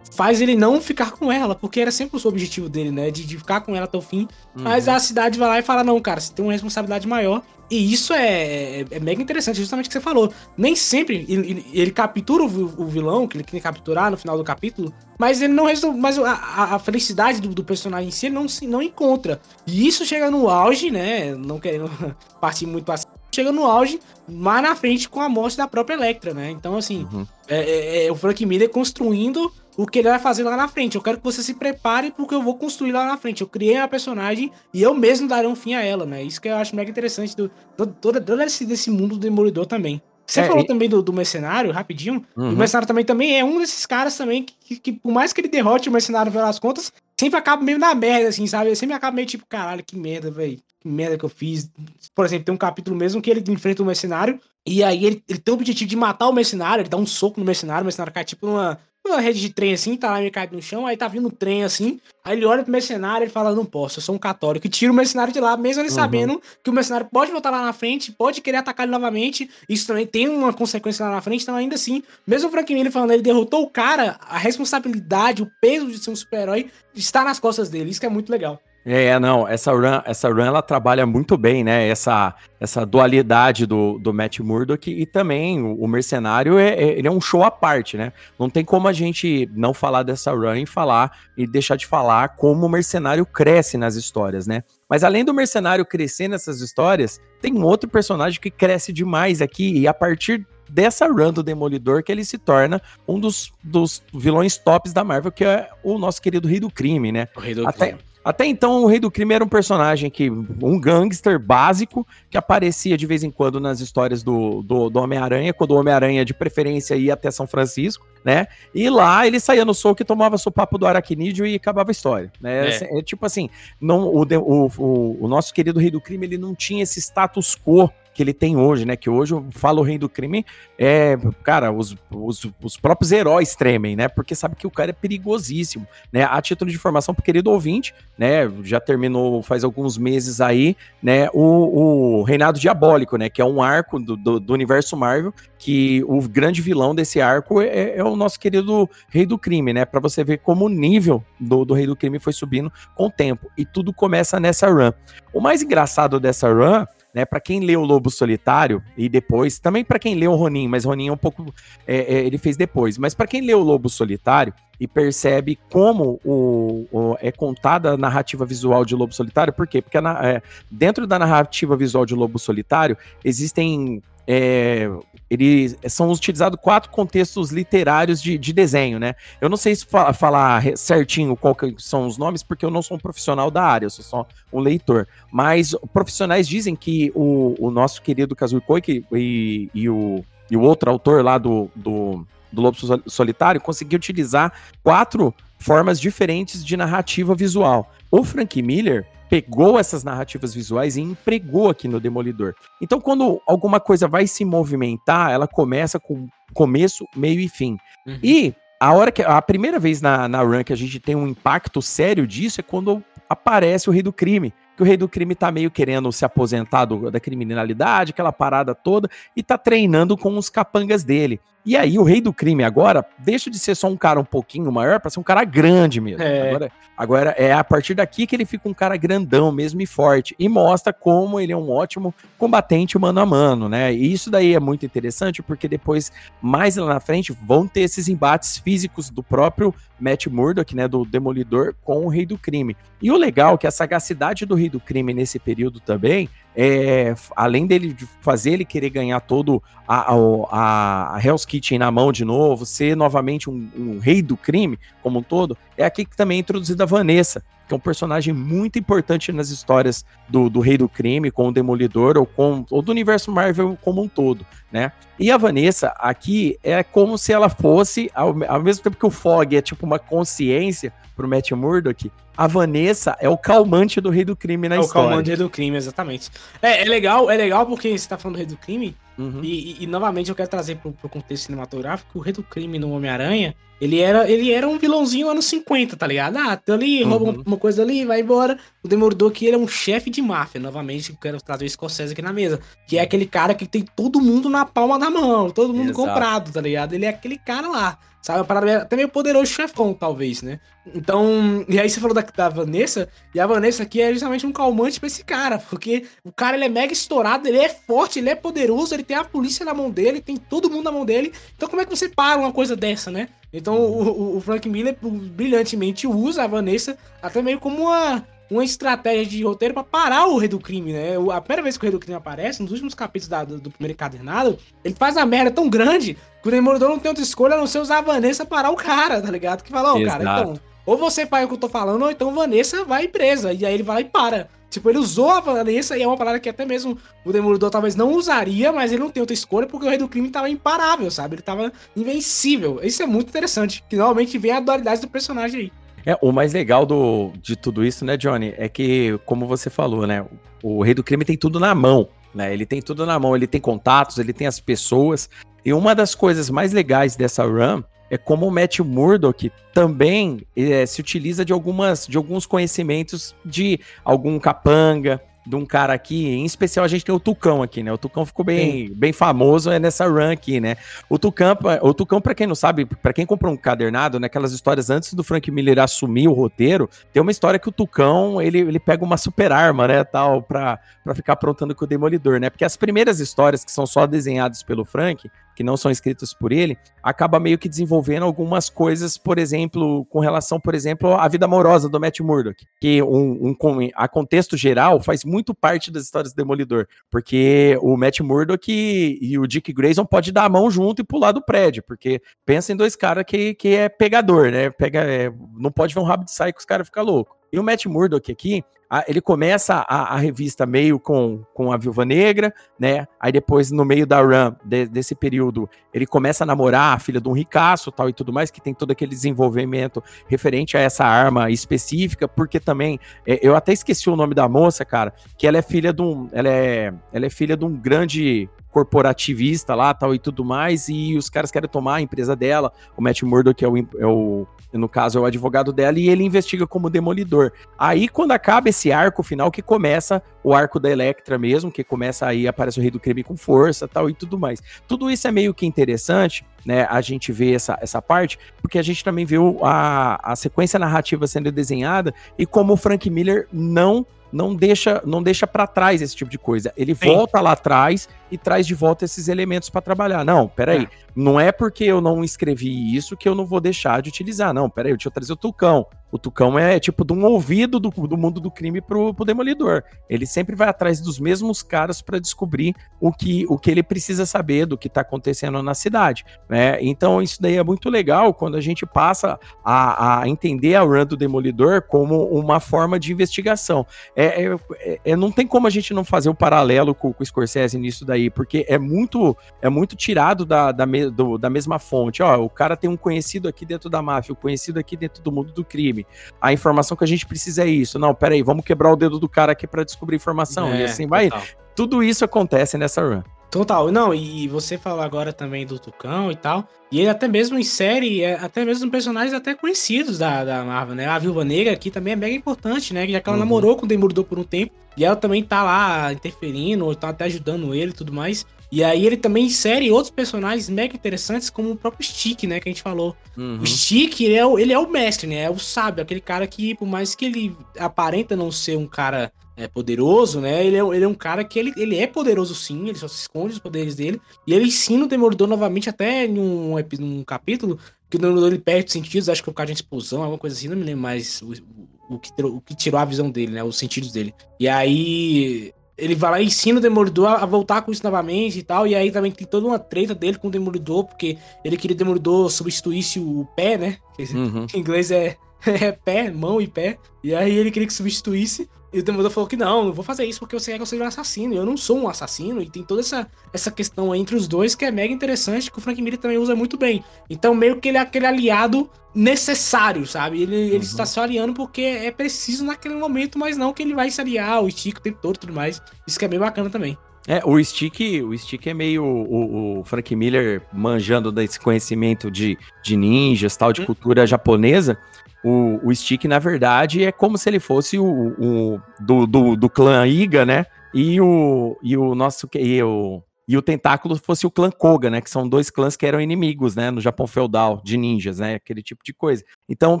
faz ele não ficar com ela, porque era sempre o objetivo dele, né? De, de ficar com ela até o fim. Uhum. Mas a cidade vai lá e fala: não, cara, você tem uma responsabilidade maior. E isso é, é, é mega interessante, justamente o que você falou. Nem sempre ele, ele captura o, vilão, que ele quer capturar no final do capítulo, mas ele não mas a, a felicidade do, do, personagem em si ele não, não encontra. E isso chega no auge, né? Não querendo partir muito pra chega no auge mais na frente com a morte da própria Electra, né? Então, assim, uhum. é, é, é, o Frank Miller construindo o que ele vai fazer lá na frente. Eu quero que você se prepare porque eu vou construir lá na frente. Eu criei a personagem e eu mesmo darei um fim a ela, né? Isso que eu acho mega interessante do, do, do, do desse, desse mundo do Demolidor também. Você é, falou e... também do, do mercenário, rapidinho. Uhum. O mercenário também, também é um desses caras também que, que, que, por mais que ele derrote o mercenário pelas contas, sempre acaba meio na merda, assim, sabe? Ele sempre acaba meio tipo, caralho, que merda, velho. Que merda que eu fiz. Por exemplo, tem um capítulo mesmo que ele enfrenta o mercenário e aí ele, ele tem o objetivo de matar o mercenário, ele dá um soco no mercenário, o mercenário cai tipo numa, uma rede de trem assim, tá lá meio caído no chão, aí tá vindo um trem assim, aí ele olha pro mercenário e fala, não posso, eu sou um católico, e tira o mercenário de lá, mesmo ele uhum. sabendo que o mercenário pode voltar lá na frente, pode querer atacar ele novamente, isso também tem uma consequência lá na frente, então ainda assim, mesmo o Frank Miller falando, ele derrotou o cara, a responsabilidade, o peso de ser um super-herói está nas costas dele, isso que é muito legal.
É, não, essa run, essa run ela trabalha muito bem, né? Essa, essa dualidade do, do Matt Murdock e também o, o Mercenário é, é, ele é um show à parte, né? Não tem como a gente não falar dessa run e falar e deixar de falar como o Mercenário cresce nas histórias, né? Mas além do Mercenário crescer nessas histórias, tem um outro personagem que cresce demais aqui e a partir dessa run do Demolidor que ele se torna um dos, dos vilões tops da Marvel, que é o nosso querido Rei do Crime, né? O Rei do Até, Crime Até então, o Rei do Crime era um personagem que. um gangster básico que aparecia de vez em quando nas histórias do, do, do Homem-Aranha, quando o Homem-Aranha, de preferência, ia até São Francisco, né? E lá ele saía no soco e tomava o papo do aracnídeo e acabava a história, né? É. é tipo assim, não, o, o, o, o nosso querido Rei do Crime, ele não tinha esse status quo que ele tem hoje, né? Que hoje eu falo o rei do crime, é, cara, os, os, os, próprios heróis tremem, né? Porque sabe que o cara é perigosíssimo, né? A título de informação pro querido ouvinte, né? Já terminou faz alguns meses aí, né? O, o Reinado Diabólico, né? Que é um arco do, do, do universo Marvel, que o grande vilão desse arco é, é, o nosso querido Rei do Crime, né? Para você ver como o nível do, do Rei do Crime foi subindo com o tempo. E tudo começa nessa run. O mais engraçado dessa run né? Para quem leu o Lobo Solitário e depois, também para quem leu o Ronin, mas Ronin é um pouco, é, é, ele fez depois. Mas para quem leu o Lobo Solitário e percebe como o, o, é contada a narrativa visual de Lobo Solitário, por quê? Porque na, é, dentro da narrativa visual de Lobo Solitário existem é, eles são utilizados quatro contextos literários de, de desenho, né? Eu não sei se fa falar certinho qual são os nomes, porque eu não sou um profissional da área, eu sou só um leitor. Mas profissionais dizem que o, o nosso querido Kazuo Koike e, e, o, e o outro autor lá do, do, do Lobo Solitário conseguiu utilizar quatro formas diferentes de narrativa visual. O Frank Miller pegou essas narrativas visuais e empregou aqui no Demolidor. Então, quando alguma coisa vai se movimentar, ela começa com começo, meio e fim. Uhum. E a hora que a primeira vez na, na run que a gente tem um impacto sério disso é quando aparece o Rei do Crime. Que o Rei do Crime tá meio querendo se aposentar do, da criminalidade, aquela parada toda, e tá treinando com os capangas dele. E aí, o rei do crime agora deixa de ser só um cara um pouquinho maior para ser um cara grande mesmo. É. Agora, agora é a partir daqui que ele fica um cara grandão mesmo e forte. E mostra como ele é um ótimo combatente mano a mano, né? E isso daí é muito interessante porque depois, mais lá na frente, vão ter esses embates físicos do próprio Matt Murdock, né? Do Demolidor com o rei do crime. E o legal é que a sagacidade do rei do crime nesse período também é, além dele fazer ele querer ganhar todo a, a, a Hell's Kitchen na mão de novo, ser novamente um, um, rei do crime como um todo, é aqui que também é introduzida a Vanessa, que é um personagem muito importante nas histórias do, do Rei do Crime, com o Demolidor, ou, com, ou do universo Marvel como um todo, né? E a Vanessa, aqui, é como se ela fosse, ao, ao mesmo tempo que o Fog é tipo uma consciência pro Matt Murdock, a Vanessa é o calmante do Rei do Crime na é história. É o calmante do
Rei do Crime, exatamente. É, é legal, é legal porque você tá falando do Rei do Crime, Uhum. E, e, e, novamente eu quero trazer pro, pro contexto cinematográfico o Rei do Crime no Homem-Aranha. Ele era, ele era um vilãozinho anos 50, tá ligado? Ah, tá ali, uhum. rouba uma, coisa ali, vai embora. O Demolidor que ele é um chefe de máfia. Novamente, eu quero trazer o escocese aqui na mesa. Que é aquele cara que tem todo mundo na palma da mão, todo mundo Exato. comprado, tá ligado? Ele é aquele cara lá. Sabe? Uma parada até meio poderoso chefão, talvez, né? Então, e aí você falou da, da Vanessa, e a Vanessa aqui é justamente um calmante pra esse cara, porque o cara ele é mega estourado, ele é forte, ele é poderoso, ele tem a polícia na mão dele, tem todo mundo na mão dele. Então, como é que você para uma coisa dessa, né? Então, o, o Frank Miller brilhantemente usa a Vanessa até meio como uma uma estratégia de roteiro para parar o Rei do Crime, né? A primeira vez que o Rei do Crime aparece, nos últimos capítulos da, do, do, primeiro encadernado, ele faz a merda tão grande que o Demolidor não tem outra escolha a não ser usar a Vanessa parar o cara, tá ligado? Que fala, ó, oh, cara, então, ou você faz o que eu tô falando, ou então Vanessa vai presa. E aí ele vai lá e para. Tipo, ele usou a Vanessa e é uma palavra que até mesmo o Demolidor talvez não usaria, mas ele não tem outra escolha porque o Rei do Crime tava imparável, sabe? Ele tava invencível. Isso é muito interessante, que normalmente vem a dualidade do personagem aí.
É, o mais legal do, de tudo isso, né, Johnny, é que, como você falou, né, o Rei do Crime tem tudo na mão, né, ele tem tudo na mão, ele tem contatos, ele tem as pessoas, e uma das coisas mais legais dessa run é como o Matt Murdock também é, se utiliza de, algumas, de alguns conhecimentos de algum capanga, de um cara aqui, em especial a gente tem o Tucão aqui, né? O Tucão ficou bem, bem famoso é nessa run aqui, né? O Tucão, o Tucão para quem não sabe, para quem comprou um cadernado, naquelas histórias antes do Frank Miller assumir o roteiro, tem uma história que o Tucão, ele, ele pega uma super arma, né, tal, para ficar aprontando com o Demolidor, né? Porque as primeiras histórias que são só desenhadas pelo Frank, que não são escritas por ele, acaba meio que desenvolvendo algumas coisas, por exemplo, com relação, por exemplo, à vida amorosa do Matt Murdock, que um, um a contexto geral faz muito parte das histórias do Demolidor, porque o Matt Murdock e, e o Dick Grayson pode dar a mão junto e pular do prédio, porque pensa em dois caras que, que é pegador, né? Pega, é, não pode ver um rabo de sair que os caras ficam loucos. E o Matt Murdock aqui, a, ele começa a, a, revista meio com, com a Viúva Negra, né? Aí depois, no meio da run de, desse período, ele começa a namorar a filha de um ricaço tal e tudo mais, que tem todo aquele desenvolvimento referente a essa arma específica, porque também, é, eu até esqueci o nome da moça, cara, que ela é filha de um, ela é, ela é filha de um grande corporativista lá, tal e tudo mais, e os caras querem tomar a empresa dela, o Matt Murdock é o, é o no caso é o advogado dela, e ele investiga como demolidor. Aí, quando acaba esse arco final, que começa o arco da Electra mesmo, que começa aí, aparece o Rei do Crime com força tal e tudo mais. Tudo isso é meio que interessante, né, a gente vê essa, essa parte, porque a gente também viu a, a sequência narrativa sendo desenhada e como o Frank Miller não não deixa não deixa para trás esse tipo de coisa. Ele Sim. volta lá atrás e traz de volta esses elementos para trabalhar. Não, peraí, é. não é porque eu não escrevi isso que eu não vou deixar de utilizar. Não, peraí, deixa eu trazer o Tucão. O Tucão é tipo de um ouvido do, do mundo do crime pro, pro Demolidor. Ele sempre vai atrás dos mesmos caras para descobrir o que, o que ele precisa saber do que tá acontecendo na cidade. Né? Então, isso daí é muito legal quando a gente passa a, a entender a run do Demolidor como uma forma de investigação. É, é, é, é não tem como a gente não fazer o um paralelo com, com o Scorsese nisso daí aí, porque é muito é muito tirado da, da, me, do, da mesma fonte. Ó, o cara tem um conhecido aqui dentro da máfia, um conhecido aqui dentro do mundo do crime. A informação que a gente precisa é isso. Não, peraí, vamos quebrar o dedo do cara aqui para descobrir informação. É, e assim vai. Total. Tudo isso acontece nessa run.
Total, não, e você falou agora também do Tucão e tal, e ele até mesmo insere, é, até mesmo personagens até conhecidos da, da Marvel, né? A Viúva Negra aqui também é mega importante, né? Já que ela uhum. namorou com o Demolidor por um tempo, e ela também tá lá interferindo, tá até ajudando ele e tudo mais. E aí ele também insere outros personagens mega interessantes, como o próprio Stick, né? Que a gente falou. Uhum. O Stick, ele é o, ele é o mestre, né? É o sábio, aquele cara que, por mais que ele aparenta não ser um cara é, poderoso, né? Ele é, ele é um cara que ele, ele é poderoso sim, ele só se esconde os poderes dele. E ele ensina o Demolidor novamente até em um, um capítulo que o Demolidor ele perde os sentidos, acho que por causa de explosão, alguma coisa assim, não me lembro mais o, o, o, que, o que tirou a visão dele, né? Os sentidos dele. E aí ele vai lá e ensina o Demolidor a, voltar com isso novamente e tal. E aí também tem toda uma treta dele com o Demolidor, porque ele queria que o Demolidor substituísse o pé, né? Uhum. Em inglês é, é pé, mão e pé. E aí ele queria que substituísse. E o Demolidor falou que não, não vou fazer isso porque você quer que eu seja um assassino. Eu não sou um assassino. E tem toda essa, essa questão entre os dois que é mega interessante, que o Frank Miller também usa muito bem. Então, meio que ele é aquele aliado necessário, sabe? Ele, ele uhum. está só aliando porque é preciso naquele momento, mas não que ele vai se aliar, o Stick o tempo todo e tudo mais. Isso que é bem bacana também.
É, o Stick, o Stick é meio o, o, Frank Miller manjando desse conhecimento de, de ninjas, tal, de hum. cultura japonesa. O, o Stick, na verdade, é como se ele fosse o, o do, do, do clã Iga, né? E o, e o nosso e o, e o Tentáculo fosse o clã Koga, né? Que são dois clãs que eram inimigos, né? No Japão feudal, de ninjas, né? Aquele tipo de coisa. Então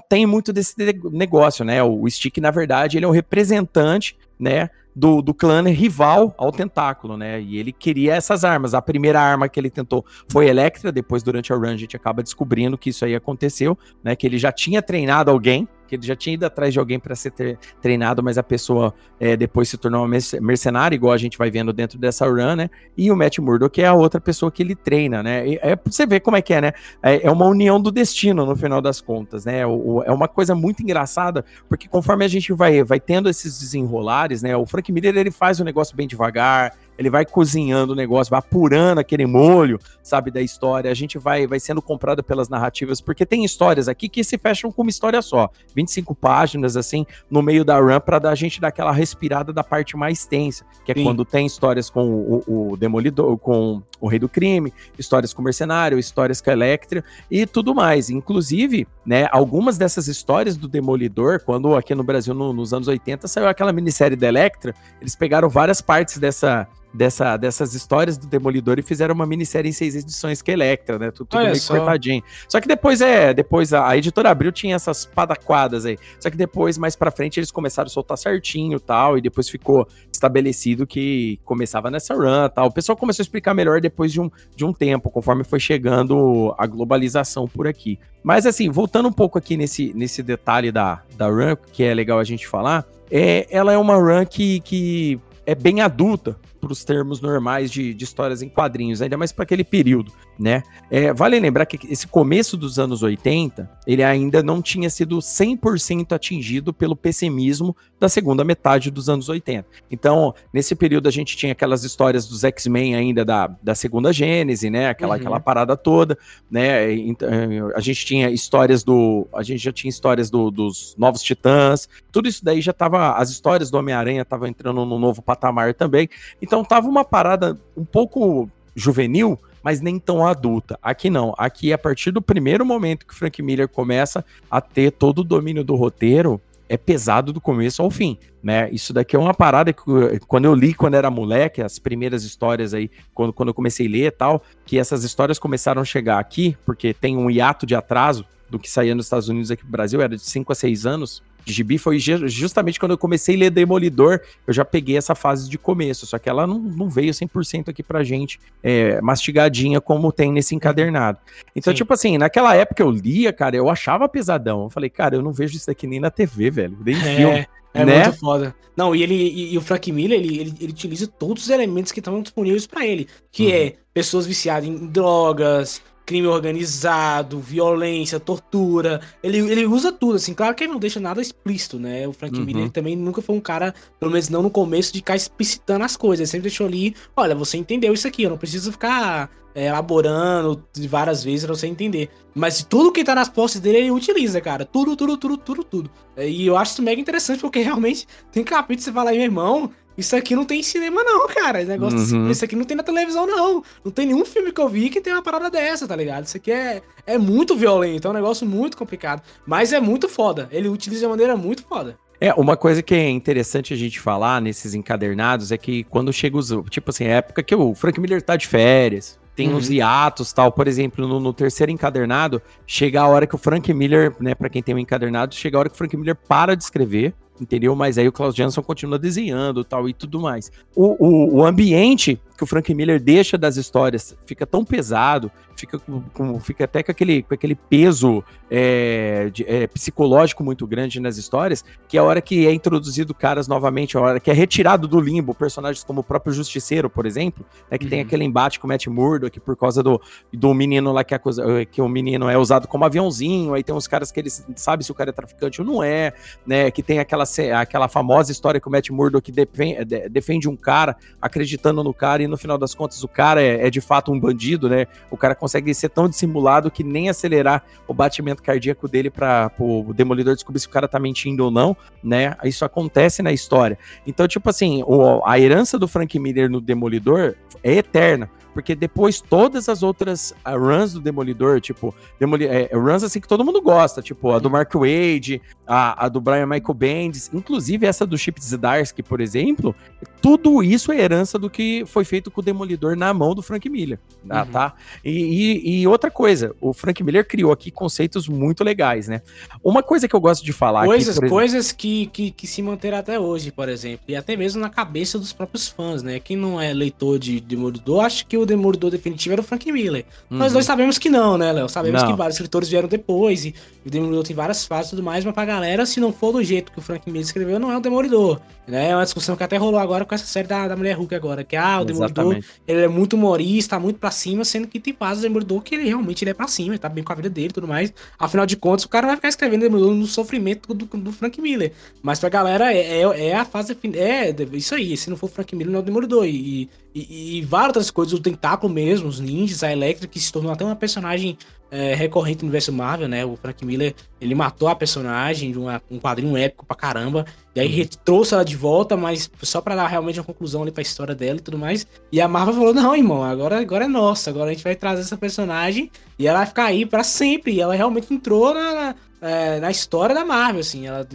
tem muito desse negócio, né? O Stick, na verdade, ele é o representante, né? Do, do clã rival ao Tentáculo, né? E ele queria essas armas. A primeira arma que ele tentou foi Electra, depois durante a run a gente acaba descobrindo que isso aí aconteceu, né? Que ele já tinha treinado alguém que ele já tinha ido atrás de alguém para ser treinado, mas a pessoa é, depois se tornou uma mercenária, igual a gente vai vendo dentro dessa run, né? E o Matt Murdock é a outra pessoa que ele treina, né? E é você ver como é que é, né? É, é uma união do destino no final das contas, né? O, o, é uma coisa muito engraçada, porque conforme a gente vai, vai tendo esses desenrolares, né? O Frank Miller ele faz o negócio bem devagar, ele vai cozinhando o negócio, vai apurando aquele molho, sabe, da história. A gente vai, vai sendo comprado pelas narrativas, porque tem histórias aqui que se fecham com uma história só. 25 páginas, assim, no meio da run, pra dar, a gente dar aquela respirada da parte mais tensa, que é Sim. quando tem histórias com o, o, Demolidor, com o Rei do Crime, histórias com o Mercenário, histórias com a Electra e tudo mais. Inclusive, né, algumas dessas histórias do Demolidor, quando aqui no Brasil, no, nos anos 80, saiu aquela minissérie da Electra, eles pegaram várias partes dessa dessa, dessas histórias do Demolidor e fizeram uma minissérie em seis edições que é Electra, né? Tudo, tudo meio só. cortadinho. Só que depois é, depois a, a, editora Abril tinha essas padaquadas aí. Só que depois, mais pra frente, eles começaram a soltar certinho e tal, e depois ficou estabelecido que começava nessa run tal. O pessoal começou a explicar melhor depois de um, de um tempo, conforme foi chegando a globalização por aqui. Mas assim, voltando um pouco aqui nesse, nesse detalhe da, da run, que é legal a gente falar, é, ela é uma run que, que é bem adulta, os termos normais de, de, histórias em quadrinhos, ainda mais para aquele período, né? É, vale lembrar que esse começo dos anos 80, ele ainda não tinha sido 100% atingido pelo pessimismo da segunda metade dos anos 80. Então, nesse período a gente tinha aquelas histórias dos X-Men ainda da, da segunda Gênese, né? Aquela, uhum. aquela parada toda, né? Então, a gente tinha histórias do... A gente já tinha histórias do, dos Novos Titãs, tudo isso daí já tava... As histórias do Homem-Aranha estavam entrando num novo patamar também. Então, tava uma parada um pouco juvenil, mas nem tão adulta. Aqui não. Aqui, a partir do primeiro momento que Frank Miller começa a ter todo o domínio do roteiro, é pesado do começo ao fim, né? Isso daqui é uma parada que quando eu li quando era moleque, as primeiras histórias aí, quando, quando eu comecei a ler e tal, que essas histórias começaram a chegar aqui, porque tem um hiato de atraso do que saía nos Estados Unidos aqui pro Brasil, era de 5 a 6 anos, de gibi foi justamente quando eu comecei a ler Demolidor, eu já peguei essa fase de começo, só que ela não, não veio 100% aqui pra gente é, mastigadinha como tem nesse encadernado. Então, Sim. tipo assim, naquela época eu lia, cara, eu achava pesadão. Eu falei, cara, eu não vejo isso aqui nem na TV, velho, nem
é, filme. É né? muito foda. Não, e ele e, e, o Frank Miller, ele, ele, ele utiliza todos os elementos que estavam disponíveis para ele, que uhum. é pessoas viciadas em drogas, crime organizado, violência, tortura. Ele, ele usa tudo, assim. Claro que ele não deixa nada explícito, né? O Frank uhum. Miller também nunca foi um cara, pelo menos não no começo, de ficar explicitando as coisas. Ele sempre deixou ali, olha, você entendeu isso aqui, eu não preciso ficar é, elaborando várias vezes pra você entender. Mas tudo que tá nas postes dele, ele utiliza, cara. Tudo, tudo, tudo, tudo, tudo. E eu acho isso mega interessante, porque realmente tem capítulo que você fala aí, meu irmão, isso aqui não tem cinema, não, cara. Esse negócio uhum. Isso aqui não tem na televisão, não. Não tem nenhum filme que eu vi que tem uma parada dessa, tá ligado? Isso aqui é, é muito violento, é um negócio muito complicado. Mas é muito foda. Ele utiliza de maneira muito foda.
É, uma coisa que é interessante a gente falar nesses encadernados é que quando chega os. Tipo assim, é época que o Frank Miller tá de férias, tem uhum. uns hiatos tal. Por exemplo, no, no, terceiro encadernado, chega a hora que o Frank Miller, né, para quem tem um encadernado, chega a hora que o Frank Miller para de escrever entendeu? Mas aí o Klaus Jansson continua desenhando tal e tudo mais. O, o, o ambiente que o Frank Miller deixa das histórias fica tão pesado, fica, com, fica até com aquele, com aquele peso é, de, é, psicológico muito grande nas histórias, que a hora que é introduzido caras novamente, a hora que é retirado do limbo, personagens como o próprio Justiceiro, por exemplo, né, que uhum. tem aquele embate com o Matt Murdock por causa do, do menino lá que, acusa, que o menino é usado como aviãozinho, aí tem uns caras que eles sabem se o cara é traficante ou não é, né, que tem aquela, aquela famosa história que o Matt Murdock defende, defende um cara acreditando no cara e no final das contas o cara é, é, de fato um bandido, né? O cara consegue ser tão dissimulado que nem acelerar o batimento cardíaco dele para o demolidor descobrir se o cara tá mentindo ou não, né? Isso acontece na história. Então, tipo assim, o, a herança do Frank Miller no Demolidor é eterna porque depois todas as outras uh, runs do Demolidor, tipo, Demoli é, runs assim que todo mundo gosta, tipo, a do Mark Wade, a, a do Brian Michael Bendis, inclusive essa do Chip Zdarsky, por exemplo, tudo isso é herança do que foi feito com o Demolidor na mão do Frank Miller, tá? Uhum. tá? E, e, e, outra coisa, o Frank Miller criou aqui conceitos muito legais, né? Uma coisa que eu gosto de falar
coisas, aqui, Coisas que, que, que se manteram até hoje, por exemplo, e até mesmo na cabeça dos próprios fãs, né? Quem não é leitor de Demolidor, acho que o Demolidor definitivo era o Frank Miller. Uhum. Nós dois sabemos que não, né, Léo? Sabemos não. que vários escritores vieram depois e o Demolidor tem várias fases e tudo mais, mas pra galera, se não for do jeito que o Frank Miller escreveu, não é o Demolidor. Né? É uma discussão que até rolou agora com essa série da, da Mulher Hulk agora, que ah, o Demolidor, ele é muito humorista, muito pra cima, sendo que tem fases do Demolidor que ele realmente ele é pra cima, ele tá bem com a vida dele e tudo mais. Afinal de contas, o cara vai ficar escrevendo Demolidor no sofrimento do, do Frank Miller. Mas pra galera, é, é, é a fase, é isso aí, se não for o Frank Miller, não é o Demolidor. E, e, e, várias outras coisas, o Tentáculo mesmo, os ninjas, a Electra, que se tornou até uma personagem é, recorrente no universo Marvel, né? O Frank Miller, ele matou a personagem de uma, um quadrinho épico pra caramba, e aí uhum. trouxe ela de volta, mas só pra dar realmente uma conclusão ali pra história dela e tudo mais. E a Marvel falou, não, irmão, agora, agora é nossa, agora a gente vai trazer essa personagem e ela vai ficar aí pra sempre. E ela realmente entrou na, na, é, na história da Marvel, assim, ela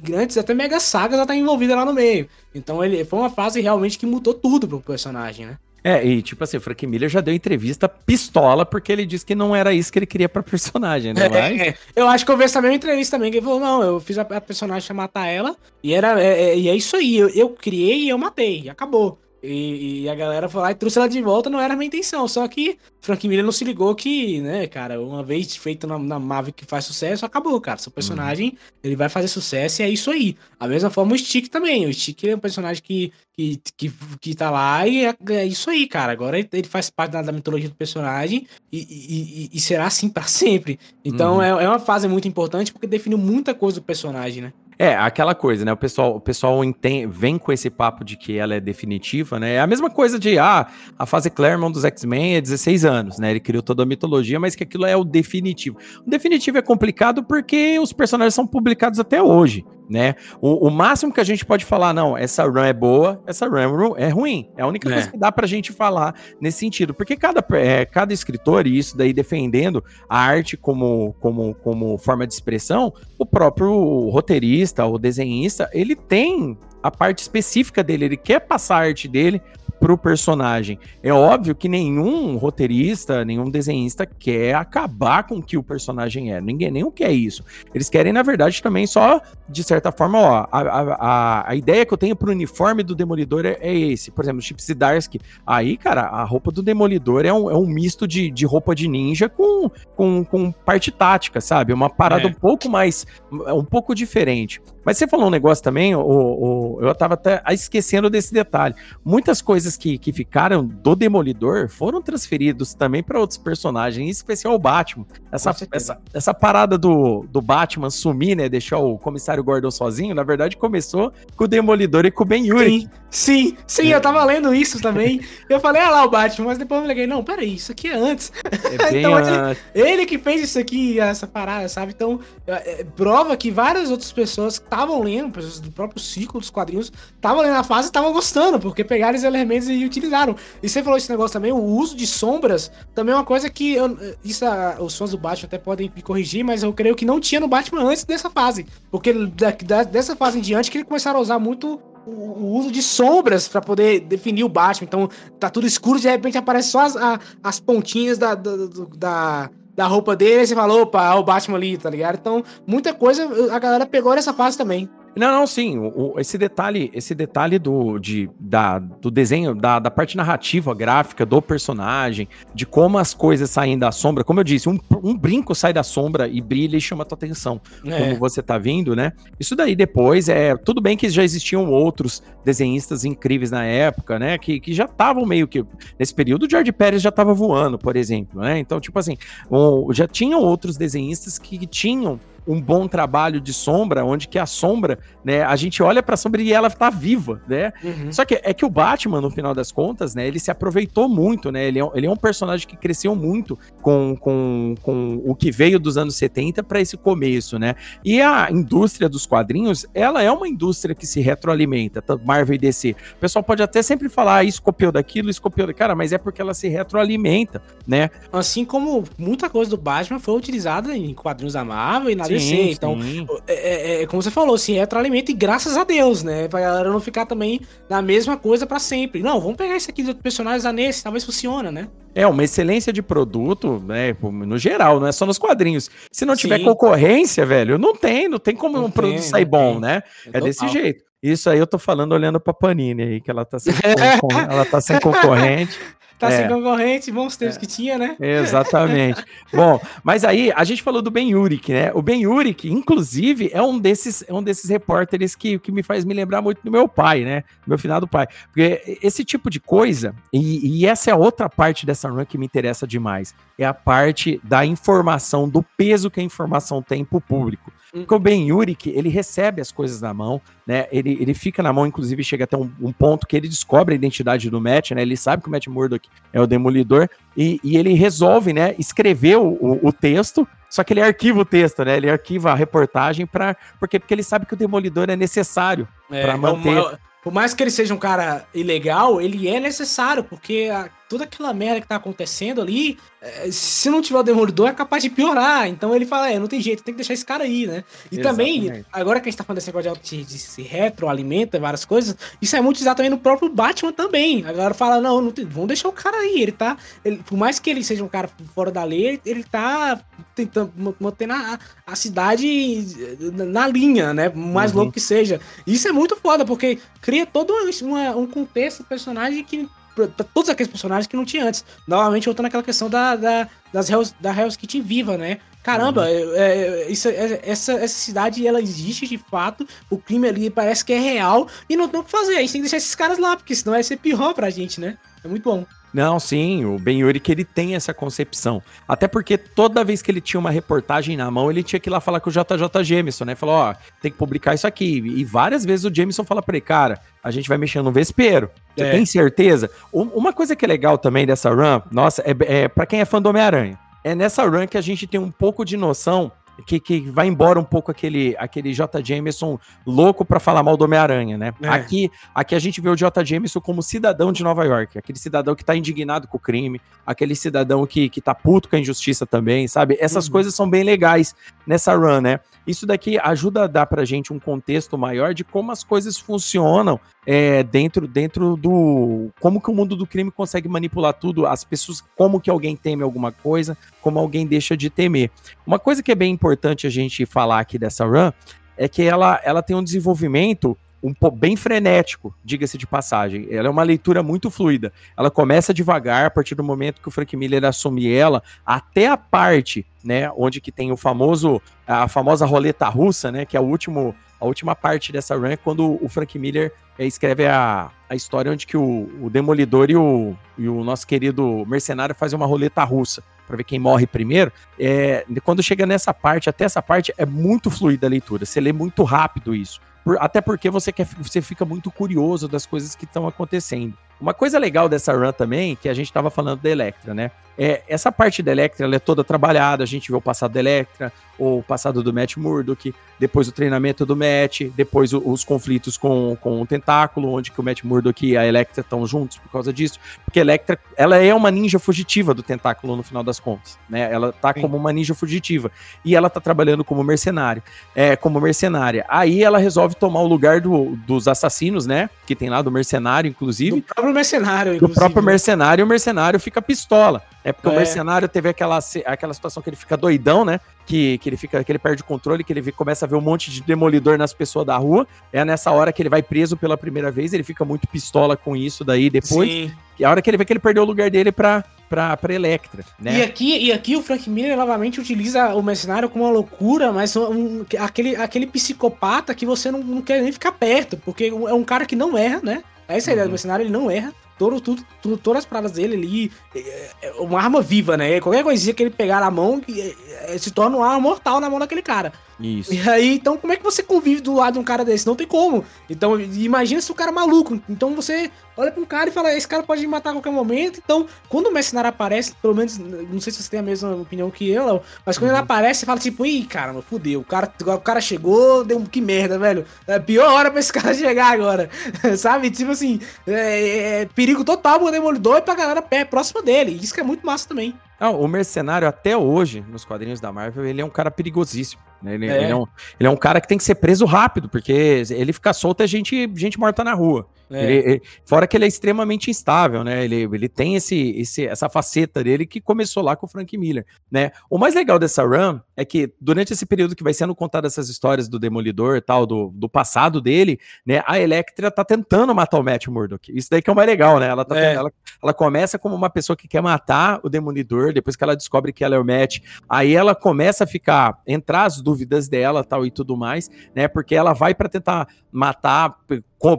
grandes, até mega sagas, ela tá envolvida lá no meio. Então ele foi uma fase realmente que mudou tudo pro personagem, né?
É, e tipo assim, o Frank Miller já deu entrevista pistola porque ele disse que não era isso que ele queria pra personagem, né?
É, é. Eu acho que eu vi essa mesma entrevista também, que ele falou, não, eu fiz a, personagem matar ela, e era, é, é, e é isso aí, eu, eu criei e eu matei, acabou. E, e, a galera foi lá e trouxe ela de volta, não era a minha intenção. Só que Frank Miller não se ligou que, né, cara, uma vez feito na, na Marvel que faz sucesso, acabou, cara. Seu personagem, uhum. ele vai fazer sucesso e é isso aí. A mesma forma o Stick também. O Stick é um personagem que, que, que, que tá lá e é, é isso aí, cara. Agora ele faz parte da, da mitologia do personagem e, e, e, será assim para sempre. Então uhum. é, é uma fase muito importante porque define muita coisa do personagem, né?
É, aquela coisa, né? O pessoal, o pessoal entende, vem com esse papo de que ela é definitiva, né? É a mesma coisa de, ah, a fase Claremont dos X-Men é 16 anos, né? Ele criou toda a mitologia, mas que aquilo é o definitivo. O definitivo é complicado porque os personagens são publicados até hoje, né? O, o, máximo que a gente pode falar, não, essa run é boa, essa run é ruim. É a única é. coisa que dá pra gente falar nesse sentido. Porque cada, é, cada escritor, e isso daí defendendo a arte como, como, como forma de expressão, o próprio roteirista, o desenhista, ele tem a parte específica dele, ele quer passar a arte dele pro personagem. É óbvio que nenhum roteirista, nenhum desenhista quer acabar com o que o personagem é. Ninguém nem quer isso. Eles querem, na verdade, também só, de certa forma, ó, a, a, a ideia que eu tenho pro uniforme do Demolidor é, é esse. Por exemplo, Chip Zdarsky. Aí, cara, a roupa do Demolidor é um, é um misto de, de roupa de ninja com, com, com parte tática, sabe? Uma parada é. um pouco mais, um pouco diferente. Mas você falou um negócio também, o, o, eu tava até esquecendo desse detalhe. Muitas coisas que, que ficaram do Demolidor foram transferidos também para outros personagens, em especial o Batman. Essa, essa, essa parada do, do Batman sumir, né? Deixar o comissário Gordon sozinho, na verdade começou com o Demolidor e com o Ben Yuri.
Sim, sim, sim é. eu tava lendo isso também. eu falei, ah lá o Batman, mas depois eu me liguei, não, peraí, isso aqui é antes. É então, ele, ele, que fez isso aqui, essa parada, sabe? Então, é, é, prova que várias outras pessoas estavam lendo, pessoas do próprio ciclo dos quadrinhos, estavam lendo a fase e estavam gostando, porque pegaram os elementos e utilizaram. E você falou esse negócio também, o uso de sombras também é uma coisa que eu, isso os fãs do Batman até podem me corrigir, mas eu creio que não tinha no Batman antes dessa fase. Porque da, da, dessa fase em diante que eles começaram a usar muito o, uso de sombras para poder definir o Batman. Então tá tudo escuro, de repente aparece só as, a, as pontinhas da, da, da, da roupa dele, e você fala, opa, é o Batman ali, tá ligado? Então, muita coisa a galera pegou nessa fase também.
Não, não, sim. O, esse detalhe, esse detalhe do, de, da, do desenho, da, da parte narrativa, gráfica do personagem, de como as coisas saem da sombra. Como eu disse, um, um brinco sai da sombra e brilha e chama a tua atenção. É. Como você tá vindo, né? Isso daí depois é. Tudo bem que já existiam outros desenhistas incríveis na época, né? Que, que já estavam meio que. Nesse período, o George Pérez já tava voando, por exemplo, né? Então, tipo assim, um, já tinham outros desenhistas que, que tinham um bom trabalho de sombra, onde que a sombra, né, a gente olha para a sombra e ela tá viva, né? Uhum. Só que é que o Batman, no final das contas, né, ele se aproveitou muito, né? Ele é, ele é um personagem que cresceu muito com, com, com o que veio dos anos 70 para esse começo, né? E a indústria dos quadrinhos, ela é uma indústria que se retroalimenta, Marvel e DC. O pessoal pode até sempre falar, ah, isso copiou daquilo, isso copiou daquilo, cara, mas é porque ela se retroalimenta, né?
Assim como muita coisa do Batman foi utilizada em quadrinhos da Marvel e na sim, Então, é, é, é, como você falou, se retroalimenta e graças a Deus, né? Pra galera não ficar também na mesma coisa para sempre. Não, vamos pegar esse aqui do personagem da nesse, talvez funcione, né?
É, uma excelência de produto, né? No geral, não é só nos quadrinhos. Se não tiver Sim. concorrência, velho, não tem, não tem como não um tem, produto sair bom, tem. né? É, é desse jeito. Isso aí eu tô falando olhando pra Panini aí, que ela tá sem, ela tá sem concorrente.
Tá é. sem concorrente, bons tempos é. que tinha, né?
Exatamente. Bom, mas aí a gente falou do Ben Urich, né? O Ben Urich, inclusive, é um desses, é um desses repórteres que, que me faz me lembrar muito do meu pai, né? Meu finado pai. Porque esse tipo de coisa, e, e essa é a outra parte dessa run que me interessa demais, é a parte da informação, do peso que a informação tem pro público. Porque o Ben Urich, ele recebe as coisas na mão, né? Ele, ele fica na mão, inclusive chega até um, um, ponto que ele descobre a identidade do Matt, né? Ele sabe que o Matt Murdock é o Demolidor e, e ele resolve, né, escrever o, o, o, texto, só que ele arquiva o texto, né? Ele arquiva a reportagem para porque, porque ele sabe que o Demolidor é necessário
é, para manter... Uma, por mais que ele seja um cara ilegal, ele é necessário, porque a, toda aquela merda que tá acontecendo ali, é, se não tiver o Demolidor, é capaz de piorar. Então ele fala, é, não tem jeito, tem que deixar esse cara aí, né? E Exatamente. também, agora que a gente tá falando desse negócio de, de se retroalimenta, várias coisas, isso é muito usado também no próprio Batman também. Agora fala, não, não tem, vamos deixar o cara aí. Ele tá. Ele, por mais que ele seja um cara fora da lei, ele tá tentando manter a, a cidade na linha, né? Mais uhum. louco que seja. Isso é muito foda, porque cria todo uma, um contexto, personagem que pra todos aqueles personagens que não tinha antes. Novamente, voltando àquela questão da, da, das Hells, da Hell's Kitchen viva, né? Caramba, uhum. é, é, isso, é, essa, essa cidade ela existe de fato, o crime ali parece que é real e não tem o que fazer. A gente tem que deixar esses caras lá, porque senão vai ser pior pra gente, né? É muito bom.
Não, sim, o Ben Yuri que ele tem essa concepção. Até porque toda vez que ele tinha uma reportagem na mão, ele tinha que ir lá falar com o JJ Jameson, né? Falou, ó, tem que publicar isso aqui. E várias vezes o Jameson fala pra ele, cara, a gente vai mexer no vespeiro. Você é. tem certeza? Uma coisa que é legal também dessa run, nossa, é, é para quem é fã do Homem-Aranha. É nessa run que a gente tem um pouco de noção que, que vai embora um pouco aquele, aquele J. Jameson louco para falar mal do Homem-Aranha, né? É. Aqui, aqui a gente vê o J. Jameson como cidadão de Nova York, aquele cidadão que tá indignado com o crime, aquele cidadão que, que tá puto com a injustiça também, sabe? Essas uhum. coisas são bem legais nessa run, né? Isso daqui ajuda a dar pra gente um contexto maior de como as coisas funcionam é, dentro, dentro do. Como que o mundo do crime consegue manipular tudo, as pessoas, como que alguém teme alguma coisa, como alguém deixa de temer. Uma coisa que é bem importante a gente falar aqui dessa run é que ela, ela tem um desenvolvimento um bem frenético, diga-se de passagem. Ela é uma leitura muito fluida. Ela começa devagar, a partir do momento que o Frank Miller assume ela, até a parte, né, onde que tem o famoso, a famosa roleta russa, né, que é o último, a última parte dessa run, é quando o Frank Miller é, escreve a, a história onde que o, o Demolidor e o, e o nosso querido mercenário fazem uma roleta russa para ver quem morre primeiro. É, quando chega nessa parte, até essa parte, é muito fluida a leitura. Você lê muito rápido isso. Por, até porque você, quer, você fica muito curioso das coisas que estão acontecendo. Uma coisa legal dessa run também, que a gente estava falando da Electra, né? É, essa parte da Electra ela é toda trabalhada, a gente vê o passado da Electra, o passado do Matt Murdock, depois o treinamento do Matt, depois o, os conflitos com, com o Tentáculo, onde que o Matt Murdock e a Electra estão juntos por causa disso, porque a Electra, ela é uma ninja fugitiva do Tentáculo no final das contas, né? Ela tá Sim. como uma ninja fugitiva, e ela tá trabalhando como mercenário, é, como mercenária. Aí ela resolve tomar o lugar do, dos assassinos, né? Que tem lá do mercenário, inclusive. Do
próprio mercenário,
inclusive. Do próprio mercenário, e o mercenário fica pistola. É porque é. o mercenário teve aquela, aquela situação que ele fica doidão, né? Que, que ele fica, que ele perde o controle, que ele começa a ver um monte de demolidor nas pessoas da rua. É nessa hora que ele vai preso pela primeira vez, ele fica muito pistola com isso daí depois. Sim. E a hora que ele vê que ele perdeu o lugar dele pra, pra, pra Electra, né?
E aqui, e aqui o Frank Miller novamente utiliza o mercenário como uma loucura, mas um, aquele, aquele psicopata que você não, não quer nem ficar perto, porque é um cara que não erra, né? Essa é a ideia do uhum. mercenário, ele não erra todo, tudo, tudo, todas as paradas dele ali, é, é uma arma viva, né? Qualquer coisinha que ele pegar na mão é, é, se torna uma arma mortal na mão daquele cara. Isso. E aí, então, como é que você convive do lado de um cara desse? Não tem como. Então, imagina se o cara é maluco. Então, você olha pra um cara e fala: esse cara pode me matar a qualquer momento. Então, quando o mercenário aparece, pelo menos, não sei se você tem a mesma opinião que eu, mas quando uhum. ele aparece, você fala tipo: ih, caramba, fudeu. O cara, o cara chegou, deu um que merda, velho. É pior hora pra esse cara chegar agora. Sabe? Tipo assim, é, é, perigo total pro Demolidor e pra galera pé, próxima dele. Isso que é muito massa também.
Não, o mercenário, até hoje, nos quadrinhos da Marvel, ele é um cara perigosíssimo. Né? Ele, é. Ele, é um, ele, é um, cara que tem que ser preso rápido, porque ele fica solto é gente, gente morta na rua. É. Ele, ele, fora que ele é extremamente instável, né? Ele, ele tem esse, esse, essa faceta dele que começou lá com o Frank Miller, né? O mais legal dessa run é que durante esse período que vai sendo contada essas histórias do Demolidor e tal, do, do passado dele, né? A Electra tá tentando matar o Matt Murdock. Isso daí que é o mais legal, né? Ela, tá é. ela, ela começa como uma pessoa que quer matar o Demolidor, depois que ela descobre que ela é o Matt, aí ela começa a ficar, entrar as dúvidas dela tal e tudo mais, né? Porque ela vai para tentar matar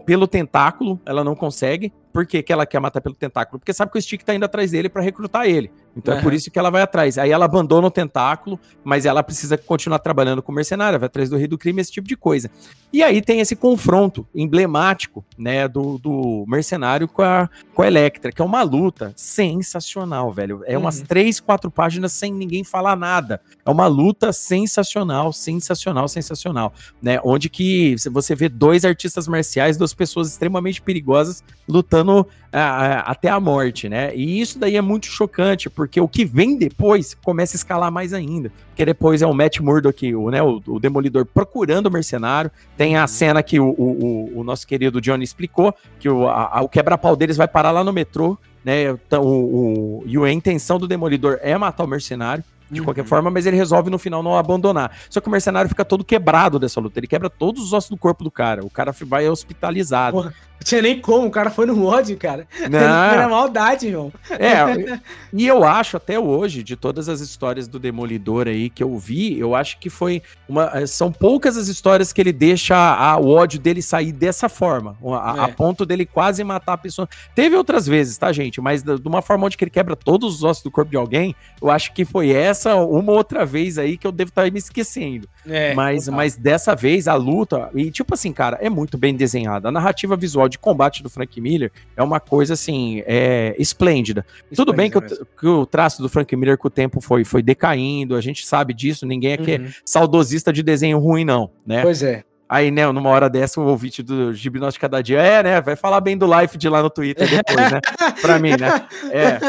pelo tentáculo, ela não consegue. Por que, que ela quer matar pelo tentáculo? Porque sabe que o Stick tá indo atrás dele para recrutar ele. Então uhum. é por isso que ela vai atrás. Aí ela abandona o tentáculo, mas ela precisa continuar trabalhando com mercenário, vai atrás do rei do crime, esse tipo de coisa. E aí tem esse confronto emblemático, né, do, do mercenário com a, com a Electra, que é uma luta sensacional, velho. É umas uhum. três, quatro páginas sem ninguém falar nada. É uma luta sensacional, sensacional, sensacional, né? Onde que você vê dois artistas marciais, duas pessoas extremamente perigosas lutando lutando até a morte, né? E isso daí é muito chocante, porque o que vem depois começa a escalar mais ainda. Porque depois é o Matt Murdock, o, né, o, o Demolidor procurando o mercenário. Tem a cena que o, o, o nosso querido Johnny explicou, que o, o quebra-pau deles vai parar lá no metrô, né? Então, o, e a intenção do Demolidor é matar o mercenário de uhum. qualquer forma, mas ele resolve no final não abandonar. Só que o mercenário fica todo quebrado dessa luta, ele quebra todos os ossos do corpo do cara. O cara vai hospitalizado. Porra,
tinha nem como, o cara foi no ódio, cara. Não. Era maldade, irmão.
É, e eu acho até hoje, de todas as histórias do Demolidor aí que eu vi, eu acho que foi uma. Eh, são poucas as histórias que ele deixa a, o ódio dele sair dessa forma, a, é. a, ponto dele quase matar a pessoa. Teve outras vezes, tá, gente? Mas de uma forma onde ele quebra todos os ossos do corpo de alguém, eu acho que foi essa uma outra vez aí que eu devo estar me esquecendo. É, mas, mas dessa vez a luta, e tipo assim, cara, é muito bem desenhada. A narrativa visual de combate do Frank Miller é uma coisa assim, é esplêndida. esplêndida Tudo bem que o, que o, traço do Frank Miller com o tempo foi, foi decaindo, a gente sabe disso, ninguém aqui é uhum. é saudosista de desenho ruim, não, né?
Pois é.
Aí, né, numa hora dessa, o ouvinte do Gibnóstico cada dia, é, né, vai falar bem do live de lá no Twitter depois, né, pra mim, né, é.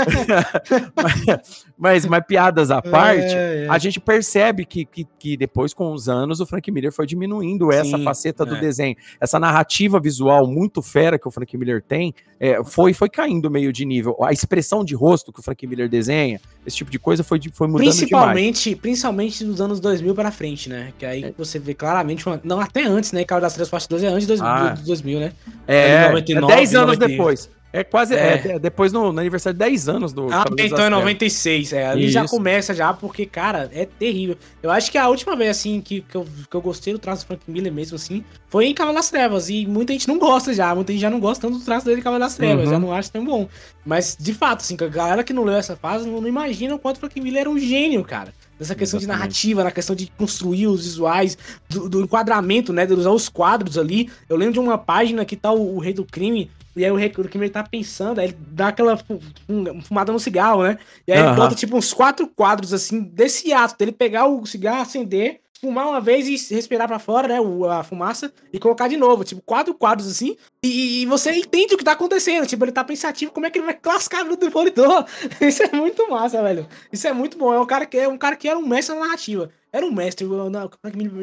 mas, mas, mas, piadas à parte, é, é. a gente percebe que, que, que, depois, com os anos, o Frank Miller foi diminuindo essa Sim, faceta do é. desenho. Essa narrativa visual muito fera que o Frank Miller tem, é, foi, foi caindo meio de nível. A expressão de rosto que o Frank Miller desenha, esse tipo de coisa foi, foi mudando
principalmente, demais. Principalmente dos anos 2000 para frente, né, que aí é. você vê claramente, uma, não até antes, né, Cabo das Três Parte 2 é antes de 2000, ah. 2000 né?
É, 99, é 10 anos 90. depois. É quase. É. é depois no, no, aniversário de 10 anos do.
Ah, então é 96. É, ali Isso. já começa já, porque, cara, é terrível. Eu acho que a última vez, assim, que, que, eu, que eu gostei do traço do Frank Miller mesmo, assim, foi em Cavalo das Trevas. E muita gente não gosta já. Muita gente já não gosta tanto do traço dele em Cavalo das Trevas. Uhum. Já não acha tão bom. Mas, de fato, assim, a galera que não leu essa fase não, não imagina o quanto o Frank Miller era um gênio, cara. Nessa questão Exatamente. de narrativa, na questão de construir os visuais, do, do, enquadramento, né? De usar os quadros ali. Eu lembro de uma página que tá o, o Rei do Crime e aí o que ele tá pensando, aí ele dá aquela fumada no cigarro, né? E aí uhum. ele bota tipo uns quatro quadros assim desse ato dele pegar o cigarro, acender, fumar uma vez e respirar para fora, né? A fumaça, e colocar de novo. Tipo, quatro quadros assim. E, e, você entende o que tá acontecendo. Tipo, ele tá pensativo como é que ele vai clascar no Demolidor. Isso é muito massa, velho. Isso é muito bom. É um cara que, é um cara que era um mestre na narrativa. Era um mestre,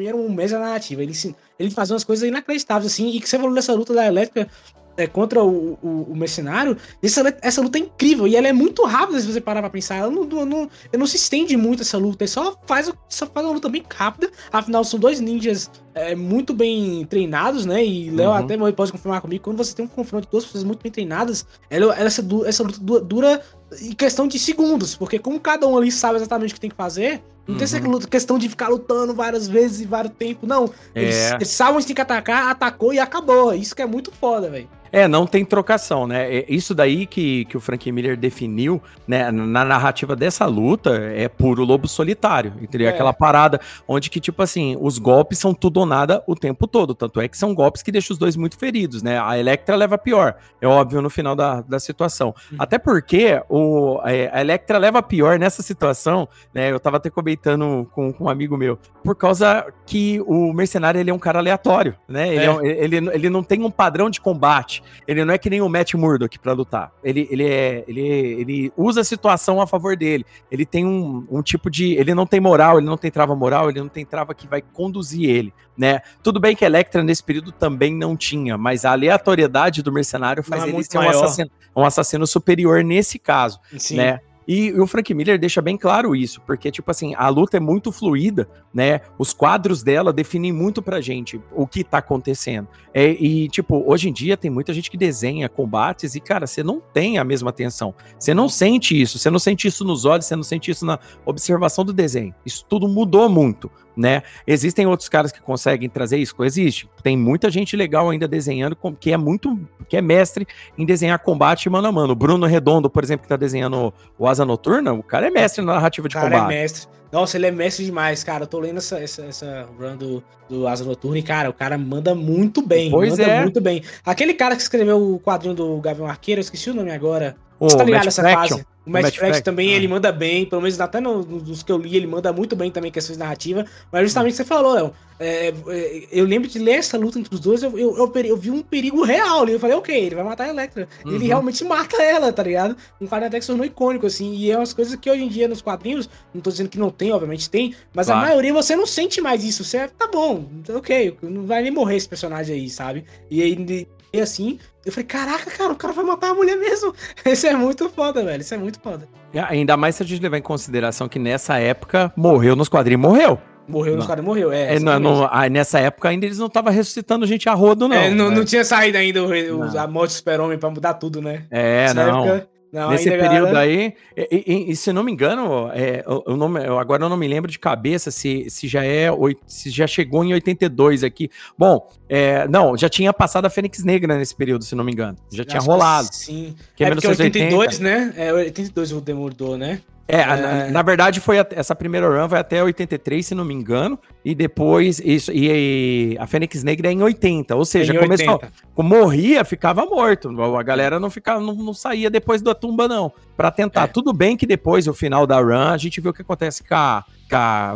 era um mestre na narrativa. Ele, ele fazia umas coisas inacreditáveis, assim. E que você falou dessa luta da elétrica é, contra o, o, o, mercenário, essa, essa luta é incrível e ela é muito rápida se você parar pra pensar. Ela não, não, não, não se estende muito essa luta, só faz, só faz uma luta bem rápida. Afinal, são dois ninjas é, muito bem treinados, né? E Léo uhum. até pode confirmar comigo, quando você tem um confronto de duas pessoas muito bem treinadas, ela, essa, essa luta dura em questão de segundos, porque como cada um ali sabe exatamente o que tem que fazer, não uhum. tem essa questão de ficar lutando várias vezes e vários tempos, não. Eles, é. eles sabem onde tem que atacar, atacou e acabou. Isso que é muito foda, velho.
É, não tem trocação, né? É, isso daí que, que o Frank Miller definiu, né, na narrativa dessa luta, é puro lobo solitário, entendeu? É. Aquela parada onde que, tipo assim, os golpes são tudo ou nada o tempo todo, tanto é que são golpes que deixam os dois muito feridos, né? A Electra leva pior, é óbvio no final da, da situação. Uhum. Até porque o, é, a Electra leva pior nessa situação, né? Eu tava até comentando com, com um amigo meu, por causa que o mercenário, ele é um cara aleatório, né? Ele, é. É, ele, ele não tem um padrão de combate, ele não é que nem o Matt Murdock para lutar. Ele, ele, é, ele, ele usa a situação a favor dele. Ele tem um, um tipo de. Ele não tem moral, ele não tem trava moral, ele não tem trava que vai conduzir ele, né? Tudo bem que Electra nesse período também não tinha, mas a aleatoriedade do mercenário faz não, é ele ser um assassino, um assassino superior nesse caso, Sim. né? E, o Frank Miller deixa bem claro isso, porque, tipo assim, a luta é muito fluida, né? Os quadros dela definem muito pra gente o que tá acontecendo. É, e, tipo, hoje em dia tem muita gente que desenha combates e, cara, você não tem a mesma atenção. Você não sente isso, você não sente isso nos olhos, você não sente isso na observação do desenho. Isso tudo mudou muito né? Existem outros caras que conseguem trazer isso? Existe. Tem muita gente legal ainda desenhando, que é muito, que é mestre em desenhar combate mano a mano. O Bruno Redondo, por exemplo, que tá desenhando o Asa Noturna, o cara é mestre na narrativa de cara é combate.
é mestre. Nossa, ele é mestre demais, cara. Eu tô lendo essa, essa, essa run do, do Asa Noturna e, cara, o cara manda muito bem.
Pois
manda
é.
muito bem. Aquele cara que escreveu o quadrinho do Gavião Arqueiro, eu esqueci o nome agora. Você tá ligado nessa fase? O Matt, Fraction também, ah. ele manda bem, pelo menos até nos, nos que eu li, ele manda muito bem também questões narrativas. Mas justamente o que você falou, Léo. É, é, eu lembro de ler essa luta entre os dois, eu, eu, eu, eu vi um perigo real ali. Eu falei, ok, ele vai matar a Electra. Uhum. Ele realmente mata ela, tá ligado? Um cara até que se tornou icônico, assim. E é umas coisas que hoje em dia nos quadrinhos, não tô dizendo que não tem, obviamente tem, mas claro. a maioria você não sente mais isso. Você, tá bom, ok, não vai nem morrer esse personagem aí, sabe? E aí, e assim, eu falei, caraca, cara, o cara vai matar a mulher mesmo. Isso é muito foda, velho. Isso é muito foda.
ainda mais se a gente levar em consideração que nessa época morreu nos quadrinhos, morreu.
Morreu nos quadrinhos, morreu, é.
é não, nessa época ainda eles não estavam ressuscitando gente a rodo, não. É,
não, não tinha saído ainda o, a morte do super-homem pra mudar tudo, né?
É, nessa não. Época, não, Nesse período galera... aí, e, e, e, se não me engano, é, eu, não, eu, agora eu não me lembro de cabeça se, se já é se já chegou em 82 aqui. Bom, é, não, já tinha passado a Fênix Negra nesse período, se não me engano. Já tinha rolado.
Sim. Que é, é porque 82, né? É 82 o Demordou, né?
É, é... Na, na, verdade foi essa primeira run vai até 83, se não me engano, e depois isso e, e a Fênix Negra é em 80, ou seja, começou, morria, ficava morto. A galera não ficava não, não saía depois da tumba não, para tentar. É. Tudo bem que depois o final da run, a gente viu o que acontece com a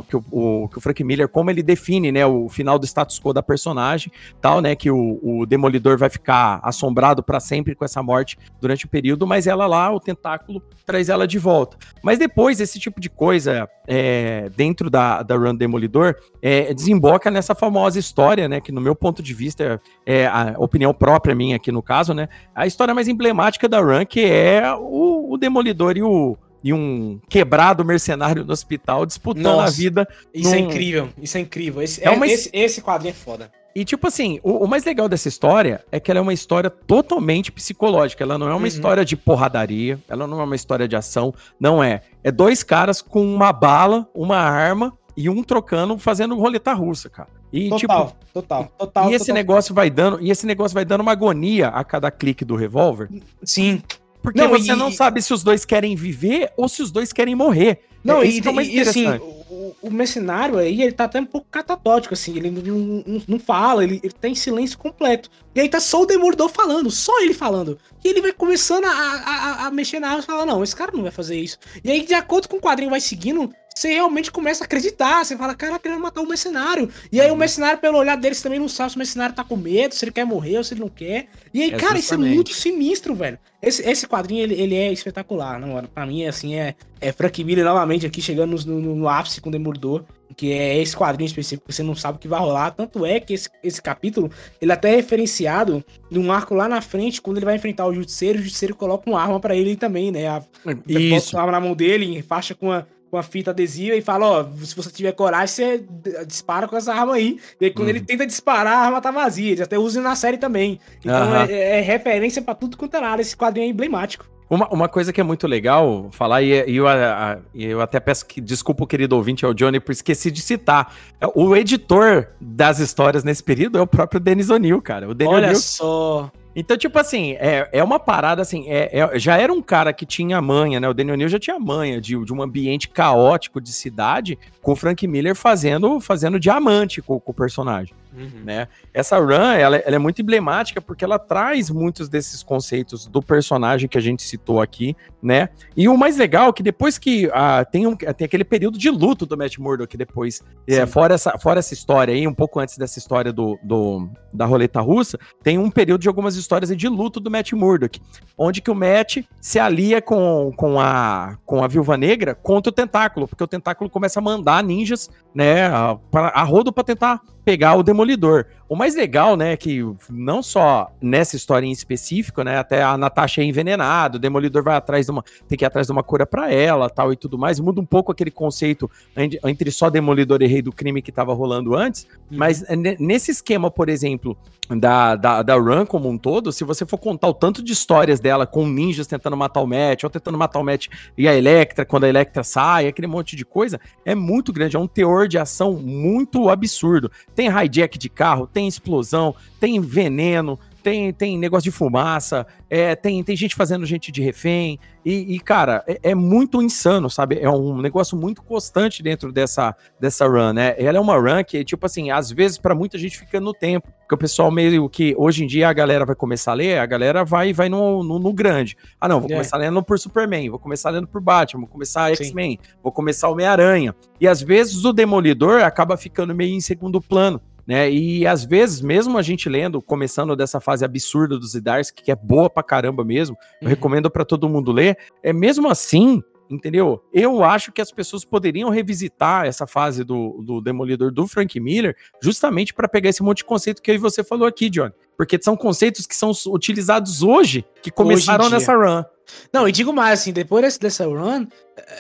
que, o, o, que o Frank Miller, como ele define, né, o final do status quo da personagem, tal, né, que o, o Demolidor vai ficar assombrado para sempre com essa morte durante o período, mas ela lá, o tentáculo, traz ela de volta. Mas depois, esse tipo de coisa, é, dentro da, da Run Demolidor, é, desemboca nessa famosa história, né, que no meu ponto de vista, é a opinião própria minha aqui no caso, né, a história mais emblemática da Run, que é o, o Demolidor e o, e um quebrado mercenário no hospital disputando Nossa, a vida.
Isso é num... é incrível, isso é incrível. Esse, é uma... esse, esse quadrinho é foda.
E, tipo assim, o, o, mais legal dessa história é que ela é uma história totalmente psicológica. Ela não é uma uhum. história de porradaria, ela não é uma história de ação, não é. É dois caras com uma bala, uma arma e um trocando, fazendo roleta russa, cara. E, total, tipo, total, total. E esse total. negócio vai dando, e esse negócio vai dando uma agonia a cada clique do revólver.
Sim.
Porque não, você e... não sabe se os dois querem viver ou se os dois querem morrer.
Não, é, e, é mais e assim, o, o, mercenário aí, ele tá até um pouco catatótico, assim, ele não, não, não fala, ele, ele tá em silêncio completo. E aí tá só o Demolidor falando, só ele falando. E ele vai começando a, a, a mexer na arma e falar, não, esse cara não vai fazer isso. E aí, de acordo com o quadrinho vai seguindo, você realmente começa a acreditar. Você fala, cara, querendo matar o mercenário. E aí o uhum. mercenário, pelo olhar dele, você também não sabe se o mercenário tá com medo, se ele quer morrer ou se ele não quer. E aí, é cara, isso é muito sinistro, velho. Esse, esse quadrinho, ele, ele é espetacular, não, pra mim, assim, é, é Frank Miller novamente aqui, chegando no, no, no ápice com o Demolidor, que é esse quadrinho específico, você não sabe o que vai rolar. Tanto é que esse, esse capítulo, ele é até é referenciado num arco lá na frente, quando ele vai enfrentar o Justiceiro, o Justiceiro coloca uma arma para ele também, né? A,
Isso.
A arma na mão dele, faixa com a com a fita adesiva e fala, ó, se você tiver coragem, você dispara com essa arma aí. E aí, quando uhum. ele tenta disparar, a arma tá vazia. Eles até usam na série também. Então uhum. é, é, referência para tudo quanto é nada. Esse quadrinho é emblemático.
Uma, uma coisa que é muito legal falar, e, e eu, a, eu até peço que desculpa o querido ouvinte, é o Johnny, por esqueci de citar. É, o editor das histórias nesse período é o próprio Denis O'Neill, cara. O
Olha O'Neill, só.
Então, tipo assim, é, é uma parada assim, é, é, já era um cara que tinha manha, né? O Daniel Neal já tinha manha de, de um ambiente caótico de cidade, com o Frank Miller fazendo, fazendo diamante com, com o personagem. Uhum. Né? Essa run ela, ela, é muito emblemática porque ela traz muitos desses conceitos do personagem que a gente citou aqui, né? E o mais legal é que depois que ah, tem, um, tem aquele período de luto do Matt Murdock depois, é, fora, essa, fora essa história aí, um pouco antes dessa história do, do, da roleta russa, tem um período de algumas histórias de luto do Matt Murdock, onde que o Matt se alia com, com, a, com a Viúva Negra contra o Tentáculo, porque o Tentáculo começa a mandar ninjas, né, a, a rodo para tentar pegar o Demolidor. O mais legal, né, é que não só nessa história em específico, né, até a Natasha é envenenada, o Demolidor vai atrás de uma, tem que ir atrás de uma cura para ela, tal e tudo mais, muda um pouco aquele conceito entre só Demolidor e Rei do Crime que estava rolando antes, uhum. mas nesse esquema, por exemplo, da, da, da Run como um todo, se você for contar o tanto de histórias dela com ninjas tentando matar o Matt, ou tentando matar o Matt e a Electra, quando a Electra sai, aquele monte de coisa, é muito grande, é um teor de ação muito absurdo. Tem hijack de carro, tem explosão, tem veneno, tem, tem negócio de fumaça, é, tem, tem gente fazendo gente de refém, e, e cara, é, é, muito insano, sabe? É um negócio muito constante dentro dessa, dessa run, né? Ela é uma run que, tipo assim, às vezes para muita gente fica no tempo, porque o pessoal meio que, hoje em dia a galera vai começar a ler, a galera vai vai no, no, no grande. Ah, não, vou é. começar lendo por Superman, vou começar lendo por Batman, vou começar X-Men, vou começar Homem-Aranha. E às vezes o Demolidor acaba ficando meio em segundo plano né? E às vezes, mesmo a gente lendo, começando dessa fase absurda dos Zdarsky, que é boa pra caramba mesmo, eu uhum. recomendo para todo mundo ler, é mesmo assim, entendeu? Eu acho que as pessoas poderiam revisitar essa fase do, do Demolidor do Frank Miller, justamente para pegar esse monte de conceito que você falou aqui, John. Porque são conceitos que são utilizados hoje, que começaram nessa run.
Não, e digo mais, assim, depois dessa run,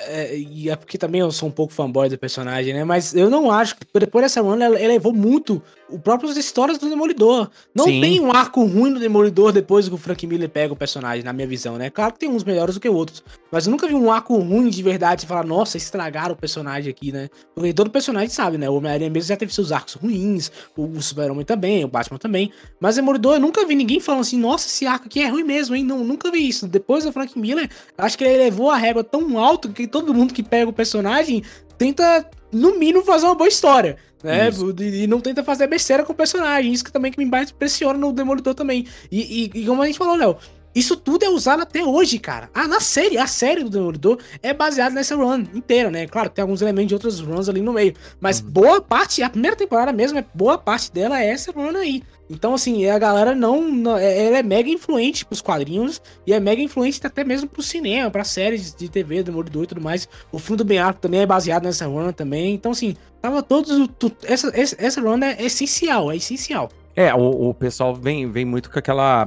é, e é porque também eu sou um pouco fanboy do personagem, né? Mas eu não acho que depois dessa run ela elevou muito o próprio as histórias do Demolidor. Não Sim. tem um arco ruim do Demolidor depois que o Frank Miller pega o personagem, na minha visão, né? Claro que tem uns melhores do que outros. Mas eu nunca vi um arco ruim de verdade e falar, nossa, estragaram o personagem aqui, né? Porque todo personagem sabe, né? O Homem-Aranha mesmo já teve seus arcos ruins, o Super-Homem também, o Batman também. Mas Demolidor, eu nunca vi ninguém falando assim, nossa, esse arco aqui é ruim mesmo, hein? Não, nunca vi isso. Depois do Frank Miller, acho que ele levou a régua tão alto que todo mundo que pega o personagem tenta, no mínimo, fazer uma boa história. Né? E, não tenta fazer besteira com o personagem. Isso que também que me impressiona no Demolidor também. E, e, e como a gente falou, Léo, isso tudo é usado até hoje, cara. Ah, na série, a série do Demolidor é baseada nessa run inteira, né? Claro, tem alguns elementos de outras runs ali no meio. Mas uhum. boa parte, a primeira temporada mesmo, é boa parte dela é essa run aí. Então, assim, a galera não. É, ela é mega influente pros quadrinhos e é mega influente até mesmo pro cinema, pra séries de TV, Demolidor e tudo mais. O filme do Ben também é baseado nessa run também. Então, assim, tava todos. essa, essa run é essencial, é essencial.
É, o, o pessoal vem, vem muito com aquela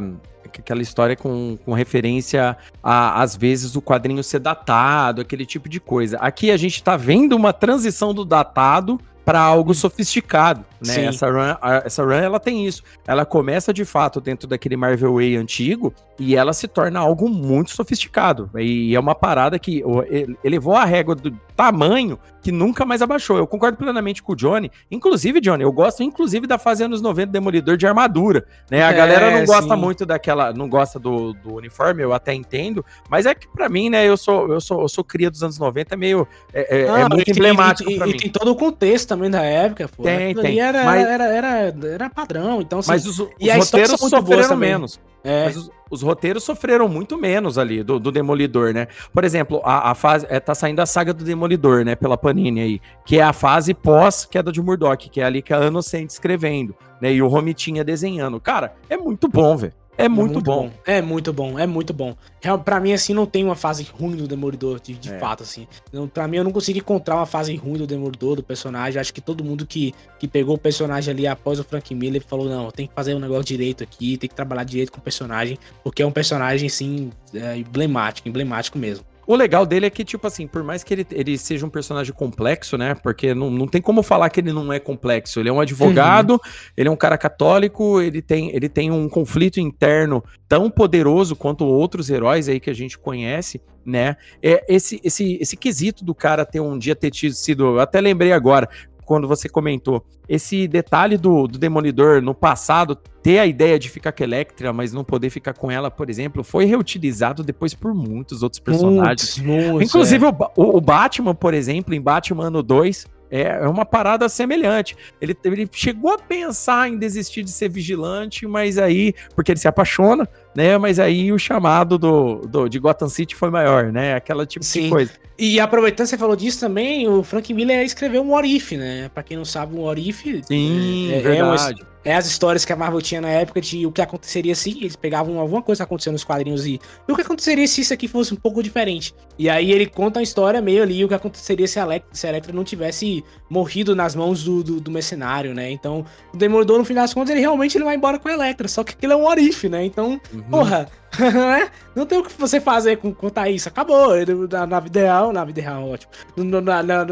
aquela história com, com referência a, às vezes, o quadrinho ser datado, aquele tipo de coisa. Aqui a gente tá vendo uma transição do datado para algo sofisticado, né? Sim. Essa run, essa run ela tem isso. Ela começa de fato dentro daquele Marvel Way antigo e ela se torna algo muito sofisticado. E é uma parada que elevou a régua do tamanho que nunca mais abaixou. Eu concordo plenamente com o Johnny. Inclusive, Johnny, eu gosto inclusive da fase anos 90 Demolidor de armadura, né? A é, galera não gosta sim. muito daquela, não gosta do, do, uniforme, eu até entendo, mas é que para mim, né, eu sou eu sou eu sou cria dos anos 90, é meio é, é, é muito emblemático
para mim. E tem todo o contexto também da época, pô.
Tem, tem.
Era, mas... era, era, era, padrão, então
assim, Mas os, os roteiros sofreram menos. É. Mas os, os, roteiros sofreram muito menos ali do, do Demolidor, né? Por exemplo, a, a fase. É, tá saindo a saga do Demolidor, né? Pela Panini aí. Que é a fase pós-queda de Murdoch, que é ali que a Innocent escrevendo, né? E o Romitinha desenhando. Cara, é muito bom, velho. É muito, é muito bom. bom.
É muito bom, é muito bom. Real, pra mim, assim, não tem uma fase ruim do Demolidor, de, de é. fato, assim. Não, pra mim, eu não consegui encontrar uma fase ruim do Demolidor, do personagem. Acho que todo mundo que, que pegou o personagem ali após o Frank Miller falou: não, tem que fazer um negócio direito aqui, tem que trabalhar direito com o personagem, porque é um personagem, assim, é, emblemático, emblemático mesmo.
O legal dele é que, tipo assim, por mais que ele, ele seja um personagem complexo, né? Porque não, não tem como falar que ele não é complexo. Ele é um advogado, uhum. ele é um cara católico, ele tem, ele tem um conflito interno tão poderoso quanto outros heróis aí que a gente conhece, né? É esse, esse, esse quesito do cara ter um dia ter tido sido. Eu até lembrei agora, quando você comentou. Esse detalhe do, do Demolidor no passado ter a ideia de ficar com a Electra, mas não poder ficar com ela, por exemplo, foi reutilizado depois por muitos outros personagens. Inclusive é. o, o, Batman, por exemplo, em Batman Ano 2, é, é uma parada semelhante. Ele, ele chegou a pensar em desistir de ser vigilante, mas aí, porque ele se apaixona, né? Mas aí o chamado do, do de Gotham City foi maior, né? Aquela tipo Sim. de coisa.
E aproveitando você falou disso também, o Frank Miller escreveu um What If, né? Pra quem não sabe, um What If.
Sim, é, verdade.
É, uma, é as histórias que a Marvel tinha na época de o que aconteceria se eles pegavam alguma coisa que aconteceu nos quadrinhos e, e o que aconteceria se isso aqui fosse um pouco diferente. E aí ele conta uma história meio ali o que aconteceria se a Electra, se a Electra não tivesse morrido nas mãos do, do, do, mercenário, né? Então, o Demolidor, no final das contas, ele realmente ele vai embora com a Electra, só que aquilo é um Orif, né? Então, uhum. Porra, não tem o que você fazer com contar isso. Acabou. Na, na vida real, na vida real, ótimo. Na, na,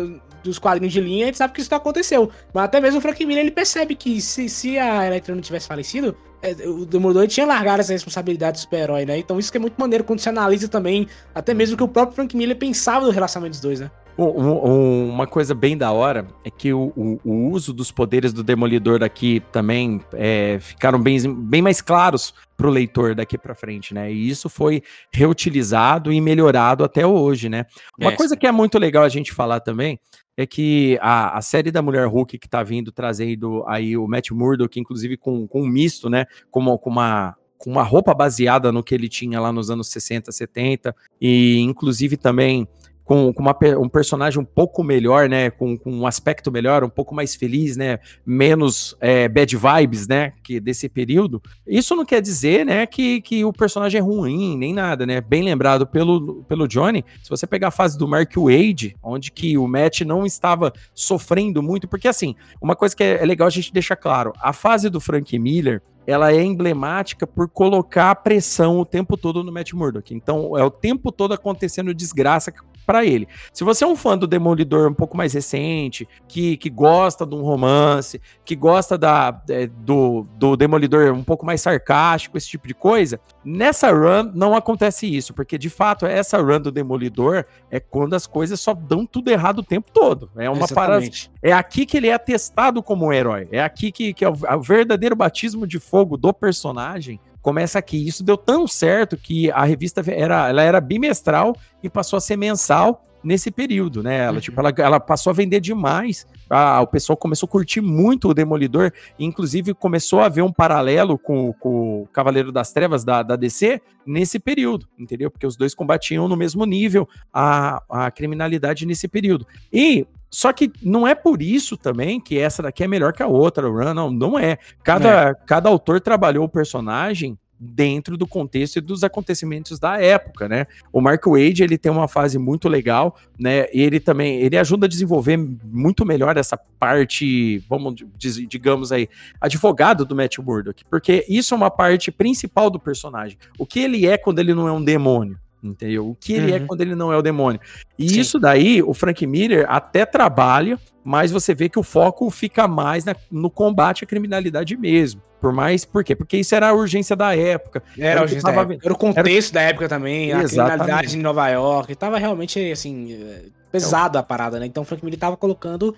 dos quadrinhos de linha, a gente sabe que isso aconteceu. Mas até mesmo o Frank Miller, ele percebe que se, se a Electra não tivesse falecido, é, o Demolidor tinha largado essa responsabilidade do super-herói, né? Então isso que é muito maneiro quando se analisa também, até mesmo que o próprio Frank Miller pensava do relacionamento dos dois, né?
Uma coisa bem da hora é que o, o, o uso dos poderes do Demolidor daqui também é, ficaram bem, bem mais claros para o leitor daqui para frente, né? E isso foi reutilizado e melhorado até hoje, né? Uma é, coisa que é muito legal a gente falar também é que a, a série da Mulher Hulk que tá vindo trazendo aí o Matt Murdock, inclusive com, com um misto, né? Com, com uma com uma roupa baseada no que ele tinha lá nos anos 60, 70, e inclusive também com, com uma, um personagem um pouco melhor, né? Com, com, um aspecto melhor, um pouco mais feliz, né? Menos é, bad vibes, né? Que desse período. Isso não quer dizer, né? Que, que o personagem é ruim, nem nada, né? Bem lembrado pelo, pelo Johnny. Se você pegar a fase do Mark Wade, onde que o Matt não estava sofrendo muito, porque assim, uma coisa que é, é legal a gente deixar claro, a fase do Frank Miller, ela é emblemática por colocar pressão o tempo todo no Matt Murdock. Então, é o tempo todo acontecendo desgraça para ele. Se você é um fã do Demolidor um pouco mais recente, que, que gosta de um romance, que gosta da, é, do, do Demolidor um pouco mais sarcástico, esse tipo de coisa, nessa run não acontece isso, porque de fato essa run do Demolidor é quando as coisas só dão tudo errado o tempo todo. É uma parada. É aqui que ele é testado como um herói. É aqui que, que é o, o verdadeiro batismo de fogo do personagem começa aqui. Isso deu tão certo que a revista era, ela era bimestral e passou a ser mensal nesse período, né? Ela, tipo, uhum. tipo, ela, ela passou a vender demais. Ah, o pessoal começou a curtir muito o Demolidor, inclusive começou a ver um paralelo com, com o Cavaleiro das Trevas da, da DC nesse período, entendeu? Porque os dois combatiam no mesmo nível a, a criminalidade nesse período. E só que não é por isso também que essa daqui é melhor que a outra, Run, não, não é. Cada, é. cada autor trabalhou o personagem dentro do contexto e dos acontecimentos da época, né? O Mark Wade, ele tem uma fase muito legal, né? E ele também, ele ajuda a desenvolver muito melhor essa parte, vamos digamos aí, advogado do Matt Murdock, porque isso é uma parte principal do personagem. O que ele é quando ele não é um demônio, entendeu? O que ele é uhum. é quando ele não é o demônio. E Sim. isso daí, o Frank Miller até trabalha, mas você vê que o foco fica mais na, no combate à criminalidade mesmo. Por mais, por quê? Porque isso era a urgência da época.
Era, era, tava, época. era o contexto era... da época também, a criminalidade em Nova York, tava realmente, assim, eh, pesado a parada, né? Então o Frank Miller tava colocando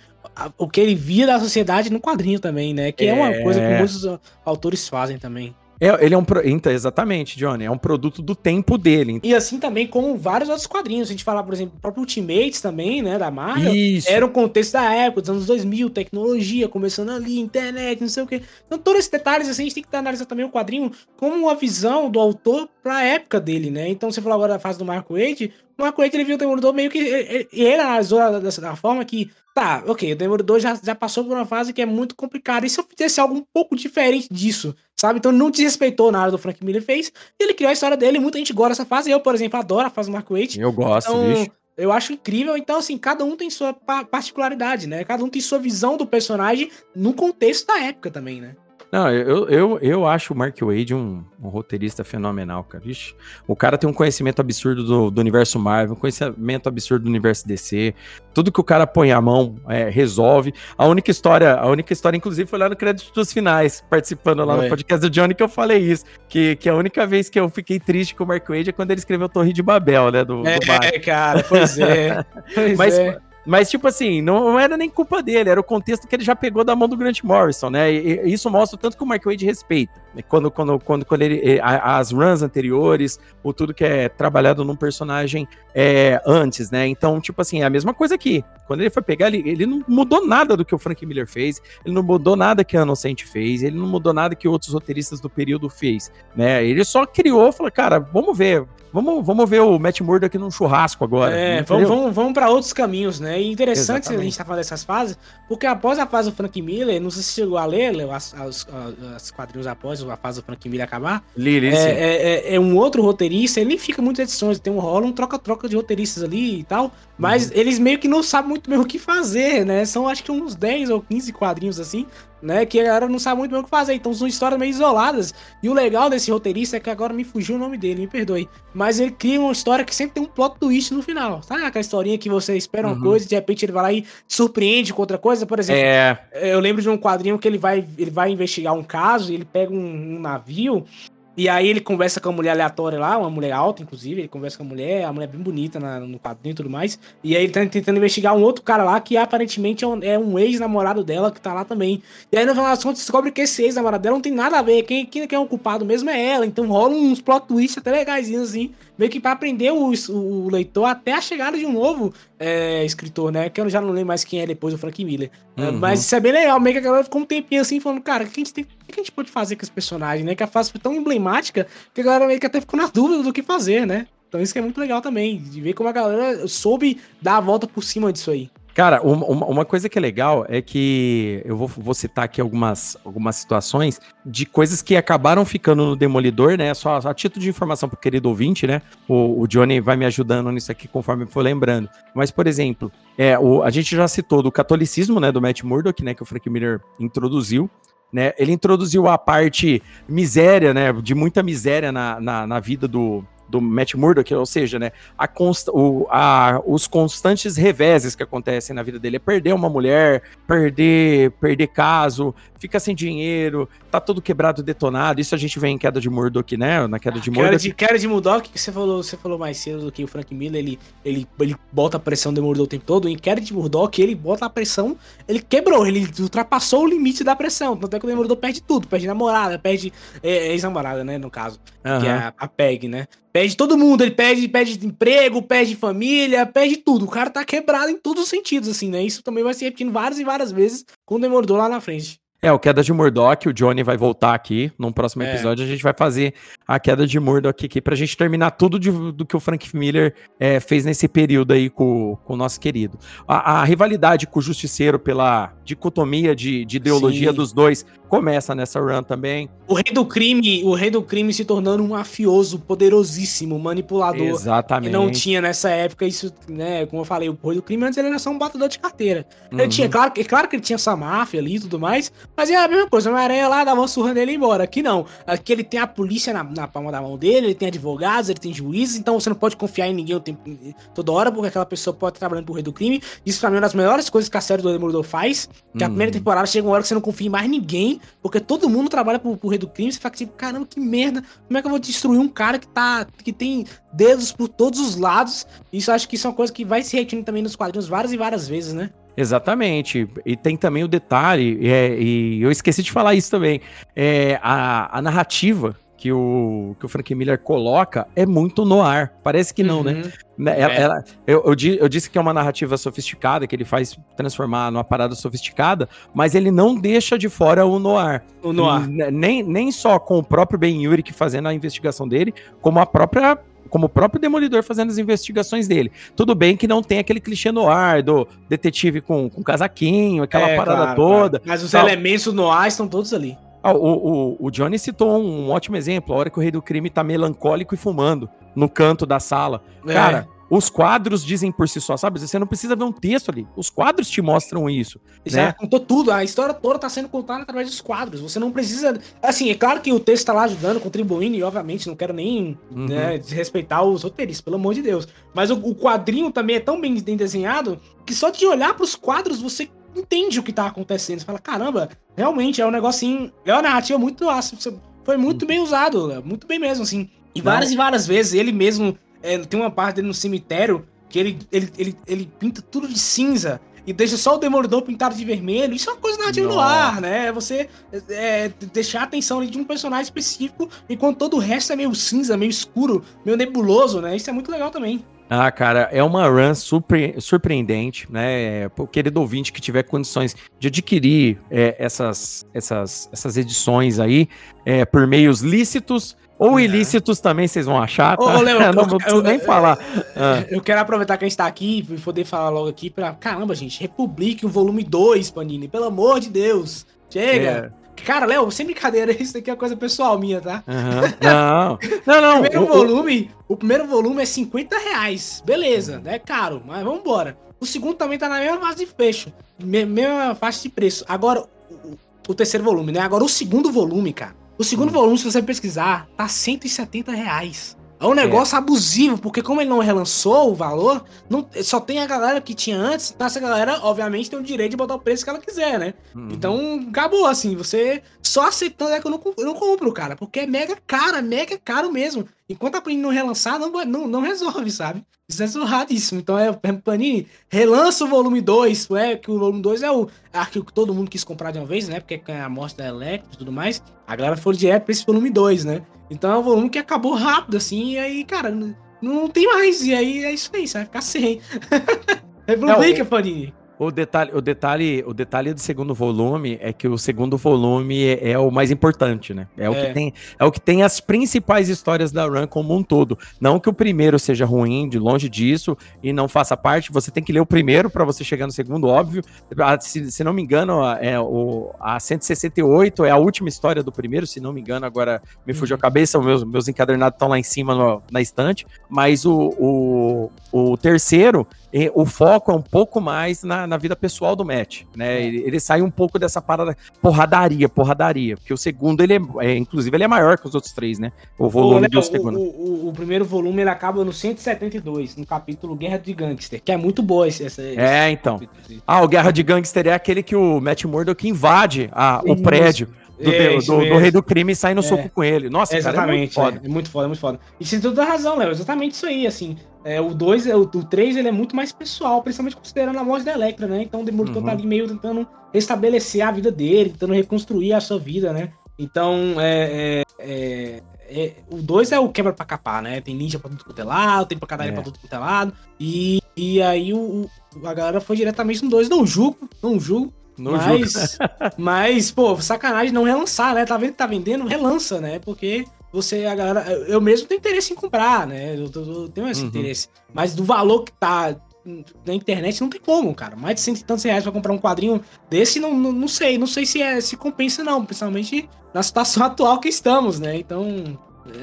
o que ele via da sociedade no quadrinho também, né? Que é, é uma coisa que muitos autores fazem também.
É, ele é um. Pro... Então, exatamente, Johnny. É um produto do tempo dele.
E assim também como vários outros quadrinhos. Se a gente falar, por exemplo, o próprio Ultimates também, né, da Marvel. Isso. Era o contexto da época, dos anos 2000, tecnologia, começando ali, internet, não sei o quê. Então, todos esses detalhes, assim, a gente tem que analisar também o quadrinho como uma visão do autor pra época dele, né? Então, você falou agora da fase do Marco Wade. O Marco Wade, ele viu o Demolidor meio que. Ele, ele analisou dessa da forma que tá, ok, o Demolidor já, já passou por uma fase que é muito complicada. E se eu fizesse algo um pouco diferente disso, sabe? Então não desrespeitou nada do Frank Miller fez. E ele criou a história dele, muita gente gosta dessa fase. Eu, por exemplo, adoro a fase do Mark Waite.
Eu gosto, então, bicho.
Eu acho incrível. Então, assim, cada um tem sua particularidade, né? Cada um tem sua visão do personagem no contexto da época também, né?
Não, eu, eu, eu acho o Mark Wade um, um roteirista fenomenal, cara. Ixi, o cara tem um conhecimento absurdo do, do, universo Marvel, um conhecimento absurdo do universo DC. Tudo que o cara põe a mão é, resolve. A única história, a única história, inclusive, foi lá no crédito dos finais, participando lá no podcast do Johnny, que eu falei isso. Que, que a única vez que eu fiquei triste com o Mark Wade é quando ele escreveu Torre de Babel, né? Do,
é, do cara, pois é.
Pois Mas, é. Mas, tipo assim, não era nem culpa dele, era o contexto que ele já pegou da mão do Grant Morrison, né? E, isso mostra tanto que o Mark Wade respeita. Né? Quando, quando, quando, quando ele. As runs anteriores, ou tudo que é trabalhado num personagem é, antes, né? Então, tipo assim, é a mesma coisa aqui. Quando ele foi pegar, ele, ele não mudou nada do que o Frank Miller fez, ele não mudou nada que a Inocente fez, ele não mudou nada que outros roteiristas do período fez, né? Ele só criou, falou, cara, vamos ver, Vamos, vamos ver o Matt Murdock num churrasco agora.
É, vamos, vamos, vamos para outros caminhos, né? E interessante Exatamente. a gente tá falando dessas fases, porque após a fase do Frank Miller, não sei se chegou a ler as, as, as quadrinhos após a fase do Frank Miller acabar.
Li, li,
é, é, é, é, um outro roteirista, ele fica muitas edições, tem um rola, um troca-troca de roteiristas ali e tal, mas uhum. eles meio que não sabem muito bem o que fazer, né? São acho que uns 10 ou 15 quadrinhos assim, né? Que a galera não sabe muito bem o que fazer. Então são histórias meio isoladas. E o legal desse roteirista é que agora me fugiu o nome dele, me perdoe. Mas ele cria uma história que sempre tem um plot twist no final. Sabe aquela historinha que você espera uma uhum. coisa e de repente ele vai lá e surpreende com outra coisa? Por exemplo, é... eu lembro de um quadrinho que ele vai, ele vai investigar um caso e ele pega um, um navio E aí ele conversa com a mulher aleatória lá, uma mulher alta, inclusive, ele conversa com a mulher, a mulher é bem bonita na, no quadrinho e tudo mais. E aí ele tá tentando investigar um outro cara lá que aparentemente é um, é um ex-namorado dela que tá lá também. E aí no final das contas descobre que esse ex-namorado dela não tem nada a ver. Quem, quem, é o culpado mesmo é ela. Então rola uns plot twists até legaisinhos assim meio que para aprender o, o, leitor até a chegada de um novo é, escritor, né? Que eu já não lembro mais quem é depois do Frank Miller. É, uhum. Mas isso é bem legal, meio que a galera ficou um tempinho assim, falando, cara, o que a gente, tem, o que a gente pode fazer com esse personagem, né? Que a fase foi tão emblemática que a galera meio que até ficou na dúvida do que fazer, né? Então isso que é muito legal também, de ver como a galera soube dar a volta por cima disso aí.
Cara, uma, uma, coisa que é legal é que eu vou, vou, citar aqui algumas, algumas situações de coisas que acabaram ficando no Demolidor, né? Só, a título de informação pro querido ouvinte, né? O, o, Johnny vai me ajudando nisso aqui conforme for lembrando. Mas, por exemplo, é, o, a gente já citou do catolicismo, né? Do Matt Murdock, né? Que o Frank Miller introduziu. Né, ele introduziu a parte miséria, né, de muita miséria na, na, na vida do, do Matt Murdock, ou seja, né, a consta, o, a, os constantes reveses que acontecem na vida dele é perder uma mulher, perder, perder caso, fica sem dinheiro, tá todo quebrado, detonado. Isso a gente vê em queda de Murdock, né? Na queda de Murdock.
Queda de, queda de Murdock, que você falou, você falou mais cedo do que o Frank Miller, ele, ele, ele bota a pressão do Murdock o tempo todo. Em queda de Murdock, ele bota a pressão, ele quebrou, ele ultrapassou o limite da pressão. Tanto é que o Demolidor perde tudo, perde namorada, perde é, ex-namorada, né? No caso, que é a, a Peg, né? Perde todo mundo, ele perde, perde emprego, perde família, perde tudo. O cara tá quebrado em todos os sentidos, assim, né? Isso também vai se repetindo várias e várias vezes com o Demolidor lá na frente.
É, o Queda de Murdoch, o Johnny vai voltar aqui. Num próximo é. episódio a gente vai fazer a Queda de Murdoch aqui pra gente terminar tudo de, do que o Frank Miller é, fez nesse período aí com, com o nosso querido. A, a, rivalidade com o Justiceiro pela dicotomia de, de ideologia Sim. dos dois começa nessa run também.
O rei do crime, o rei do crime se tornando um mafioso poderosíssimo, manipulador.
Exatamente.
Que não tinha nessa época isso, né? Como eu falei, o rei do crime antes ele era só um batedor de carteira. Ele uhum. tinha, claro, claro que ele tinha essa máfia ali e tudo mais, mas é a mesma coisa. Uma aranha lá dava uma surra nele e embora. Aqui não. Aqui ele tem a polícia na, na, palma da mão dele, ele tem advogados, ele tem juízes, então você não pode confiar em ninguém o tempo, toda hora, porque aquela pessoa pode estar trabalhando pro rei do crime. Isso pra mim é uma das melhores coisas que a série do Demolidor faz. Que uhum. a primeira temporada chega uma hora que você não confia em mais ninguém porque todo mundo trabalha pro, pro rei do crime, você fala tipo, caramba, que merda, como é que eu vou destruir um cara que tá, que tem dedos por todos os lados? Isso acho que isso é uma coisa que vai se repetindo também nos quadrinhos várias e várias vezes, né?
Exatamente. E tem também o detalhe, é, e eu esqueci de falar isso também, é, a, a narrativa que o, que o Frank Miller coloca é muito no ar. Parece que não, né? uhum. né? Ela, é. ela, eu, eu, eu, disse que é uma narrativa sofisticada, que ele faz transformar numa parada sofisticada, mas ele não deixa de fora o noir.
O noir.
Nem, nem só com o próprio Ben Yurik fazendo a investigação dele, como a própria como o próprio Demolidor fazendo as investigações dele. Tudo bem que não tem aquele clichê no ar do detetive com, com casaquinho, aquela é, parada claro, toda.
Mas os elementos no ar estão todos ali.
Ah, o, o, o, Johnny citou um, ótimo exemplo, a hora que o rei do crime tá melancólico e fumando no canto da sala. É. Cara, os quadros dizem por si só, sabe? Você não precisa ver um texto ali. Os quadros te mostram isso.
Já né? contou tudo. A história toda tá sendo contada através dos quadros. Você não precisa. Assim, é claro que o texto tá lá ajudando, contribuindo, e obviamente não quero nem uhum. né, desrespeitar os roteiristas, pelo amor de Deus. Mas o, o, quadrinho também é tão bem desenhado que só de olhar para os quadros você entende o que tá acontecendo. Você fala, caramba, realmente é um negocinho. É uma narrativa muito. Foi muito bem usado, muito bem mesmo, assim. E várias Não. e várias vezes ele mesmo. É, tem uma parte dele no cemitério que ele, ele, ele, ele pinta tudo de cinza e deixa só o demolidor pintado de vermelho. Isso é uma coisa narrativa no ar, né? É você é, deixar a atenção de um personagem específico, enquanto todo o resto é meio cinza, meio escuro, meio nebuloso, né? Isso é muito legal também.
Ah, cara, é uma run super, surpreendente, né? O querido ouvinte que tiver condições de adquirir é, essas, essas, essas edições aí é, por meios lícitos ou é. ilícitos também, vocês vão achar,
tá? Ô, Léo, não, não preciso nem falar. Ah. Eu quero aproveitar que a gente tá aqui e poder falar logo aqui pra... Caramba, gente, republique o volume 2, Panini, pelo amor de Deus. Chega! É. Cara, Léo, sem brincadeira, isso aqui é coisa pessoal minha, tá?
Uhum. Não, não, não.
o, primeiro o, volume, o... o... primeiro volume é 50 reais. Beleza, é caro, mas vamos embora. O segundo também tá na mesma faixa de fecho. Mesma faixa de preço. Agora, o, o terceiro volume, né? Agora, o segundo volume, cara. O segundo hum. volume, se você pesquisar, tá 170 reais. É um negócio é. abusivo, porque como ele não relançou o valor, não, só tem a galera que tinha antes, então essa galera, obviamente, tem o direito de botar o preço que ela quiser, né? Uhum. Então, acabou, assim, você só aceitando é que eu não, eu não compro, cara, porque é mega caro, é mega caro mesmo. Enquanto a Panini não relançar, não, não, não resolve, sabe? Isso é surradíssimo. Então, é, Panini, relança o volume 2, é, que o volume 2 é o arquivo que todo mundo quis comprar de uma vez, né? Porque é a amostra da Electro e tudo mais. A galera foi direto pra esse volume 2, né? Então é um volume que acabou rápido, assim, e aí, cara, não, não tem mais. E aí é isso aí, você vai ficar sem. é problema, é, Panini.
O detalhe, o detalhe, o detalhe do segundo volume é que o segundo volume é, é o mais importante, né? É, é, o que é. tem, é o que tem as principais histórias da Run como um todo. Não que o primeiro seja ruim, de longe disso, e não faça parte. Você tem que ler o primeiro para você chegar no segundo, óbvio. Ah, se, se não me engano, é o a 168 é a última história do primeiro, se não me engano. Agora me fugiu a uhum. cabeça, meus meus encadernados estão lá em cima no, na estante. Mas o, o, o terceiro o foco é um pouco mais na, na vida pessoal do Matt, né? É. Ele, ele, sai um pouco dessa parada porradaria, porradaria, porque o segundo ele é, é inclusive ele é maior que os outros três, né?
O volume o, do segundo. O, o, o, primeiro volume ele acaba no 172, no capítulo Guerra de Gangster, que é muito boa esse, esse
É, então. Ah, o Guerra de Gangster é aquele que o Matt Murdock invade a, o prédio do, é, do, do, rei do crime e sai no é. soco com ele. Nossa,
é, exatamente, cara, é muito foda. É, muito foda, muito foda. E você tem toda a razão, Léo. Exatamente isso aí, assim. É, o 2, o 3, ele é muito mais pessoal, principalmente considerando a voz da Electra, né? Então o Demolidor tá uhum. tá ali meio tentando restabelecer a vida dele, tentando reconstruir a sua vida, né? Então, é, é, é, é o 2 é o quebra pra capar, né? Tem ninja pra tudo quanto é lado, tem pancadaria é. pra tudo quanto é lado. E, e aí o, o, a galera foi diretamente no 2. Não julgo, não julgo. Não mas, mas, pô, sacanagem não relançar, né? Tá vendo que tá vendendo? Relança, né? Porque você, a galera. Eu mesmo tenho interesse em comprar, né? Eu, eu, eu tenho esse uhum. interesse. Mas do valor que tá na internet não tem como, cara. Mais de cento e tantos reais pra comprar um quadrinho desse, não, não, não sei. Não sei se, é, se compensa, não. Principalmente na situação atual que estamos, né? Então,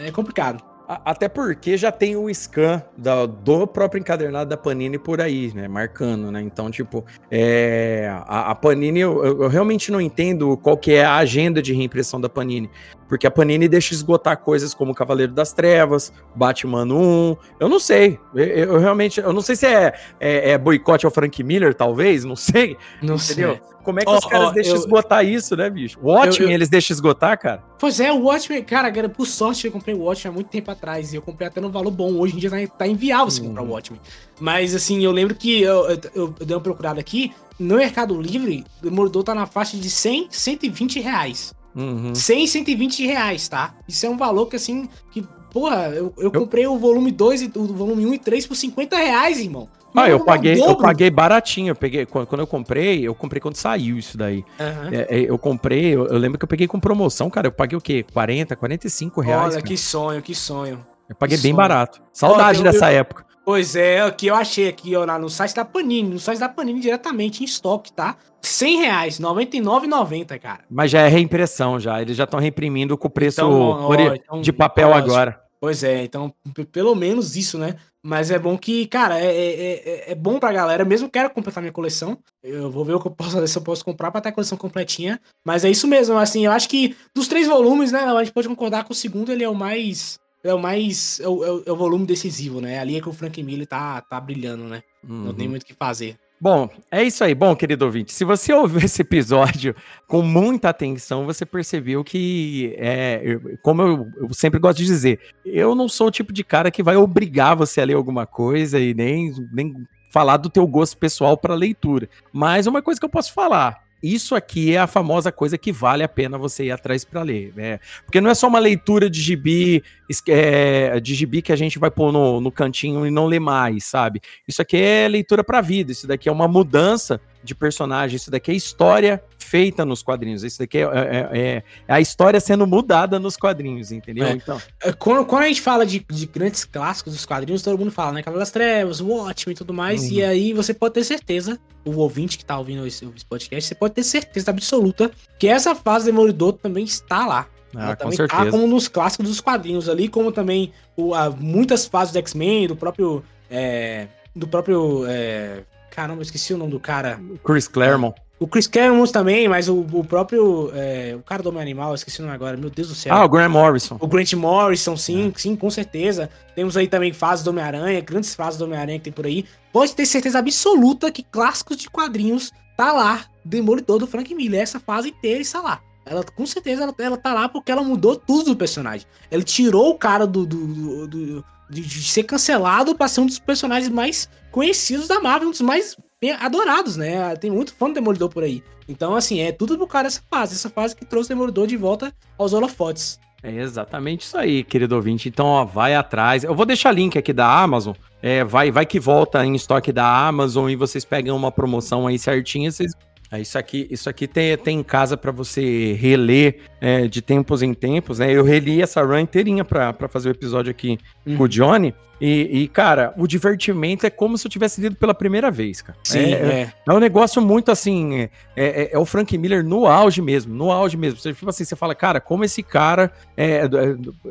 é complicado.
Até porque já tem o scan da, do próprio encadernado da Panini por aí, né? Marcando, né? Então, tipo, é, a, a Panini, eu, eu, realmente não entendo qual que é a agenda de reimpressão da Panini. Porque a Panini deixa esgotar coisas como Cavaleiro das Trevas, Batman 1. Eu não sei. Eu, eu realmente. Eu não sei se é, é, é, boicote ao Frank Miller, talvez. Não sei.
Não entendeu? sei.
Como é que oh, os caras oh, deixam eu, esgotar isso, né, bicho? O Watchmen, eu, eles deixam esgotar, cara?
Pois é, o Watchmen, cara, por sorte eu comprei o Watchmen há muito tempo atrás e eu comprei até no valor bom. Hoje em dia tá, tá inviável você uhum. comprar o Watchmen. Mas, assim, eu lembro que eu, eu, eu, dei uma procurada aqui. No Mercado Livre, o Mordor tá na faixa de 100, 120 reais. Uhum. 100, 120 reais, tá? Isso é um valor que, assim, que, porra, eu, eu, eu... comprei o volume 2 e o volume 1 e 3 por 50 reais, irmão.
Ah, eu paguei, eu paguei baratinho. Eu peguei, quando, eu comprei, eu comprei quando saiu isso daí. Uhum. É, eu comprei, eu, eu, lembro que eu peguei com promoção, cara. Eu paguei o quê? 40, 45 reais. Olha, cara.
que sonho, que sonho.
Eu paguei que bem sonho. barato. Saudade Olha, dessa época.
Pois é, o que eu achei aqui, ó, no site da Panini. No site da Panini diretamente em estoque, tá? 100 reais, 99,90, cara.
Mas já é reimpressão, já. Eles já estão reimprimindo com o preço então, ó, então, de papel agora.
Pois é, então pelo menos isso, né? Mas é bom que, cara, é, é, é, é bom pra galera. Mesmo quero completar minha coleção. Eu vou ver o que eu posso se eu posso comprar pra ter a coleção completinha. Mas é isso mesmo, assim, eu acho que dos três volumes, né? A gente pode concordar que o segundo ele é o mais. É o mais. É o, é o volume decisivo, né? Ali é que o Frank Miller tá, tá brilhando, né? Uhum. Não tem uhum. muito o que fazer.
Bom, é isso aí. Bom, querido ouvinte, se você ouviu esse episódio com muita atenção, você percebeu que, é, como eu, eu, sempre gosto de dizer, eu não sou o tipo de cara que vai obrigar você a ler alguma coisa e nem, nem falar do teu gosto pessoal para leitura. Mas uma coisa que eu posso falar, isso aqui é a famosa coisa que vale a pena você ir atrás para ler, né? Porque não é só uma leitura de gibi, é, de gibi que a gente vai pôr no, no cantinho e não ler mais, sabe? Isso aqui é leitura para vida, isso daqui é uma mudança de personagem, isso daqui é história feita nos quadrinhos, isso daqui é, é, é, é a história sendo mudada nos quadrinhos, entendeu?
É. Então. É, quando, quando, a gente fala de, de, grandes clássicos dos quadrinhos, todo mundo fala, né? Cavalo das Trevas, Watchmen e tudo mais, uhum. e aí você pode ter certeza, o ouvinte que tá ouvindo esse, esse, podcast, você pode ter certeza absoluta que essa fase Demolidor também está lá. Ah, Ela também tá como nos clássicos dos quadrinhos ali, como também o, a, muitas fases do X-Men, do próprio. É, do próprio. É, Caramba, esqueci o nome do cara.
Chris Claremont.
O Chris Claremont também, mas o, o próprio. É, o cara do Homem Animal, esqueci o nome agora, meu Deus do céu.
Ah, o Grant Morrison.
O Grant Morrison, sim, é. sim, com certeza. Temos aí também fases do Homem-Aranha, grandes fases do Homem-Aranha que tem por aí. Pode ter certeza absoluta que clássicos de quadrinhos tá lá. Demolidor do Frank Miller. Essa fase inteira está lá. Ela, com certeza, ela, ela tá lá porque ela mudou tudo do personagem. Ele tirou o cara do, do, do, do de, de, ser cancelado pra ser um dos personagens mais conhecidos da Marvel, um dos mais adorados, né? Tem muito fã do Demolidor por aí. Então, assim, é tudo por causa dessa fase. Essa fase que trouxe o Demolidor de volta aos holofotes.
É exatamente isso aí, querido ouvinte. Então, ó, vai atrás. Eu vou deixar link aqui da Amazon. É, vai, vai que volta em estoque da Amazon e vocês pegam uma promoção aí certinha, vocês é, isso aqui, isso aqui tem, tem em casa para você reler é, de tempos em tempos, né? Eu reli essa run inteirinha para fazer o episódio aqui uhum. com o Johnny. E, e, cara, o divertimento é como se eu tivesse lido pela primeira vez, cara.
Sim, é, é.
é, é um negócio muito assim. É, é, é, o Frank Miller no auge mesmo, no auge mesmo. Você, tipo assim, você fala, cara, como esse cara. É,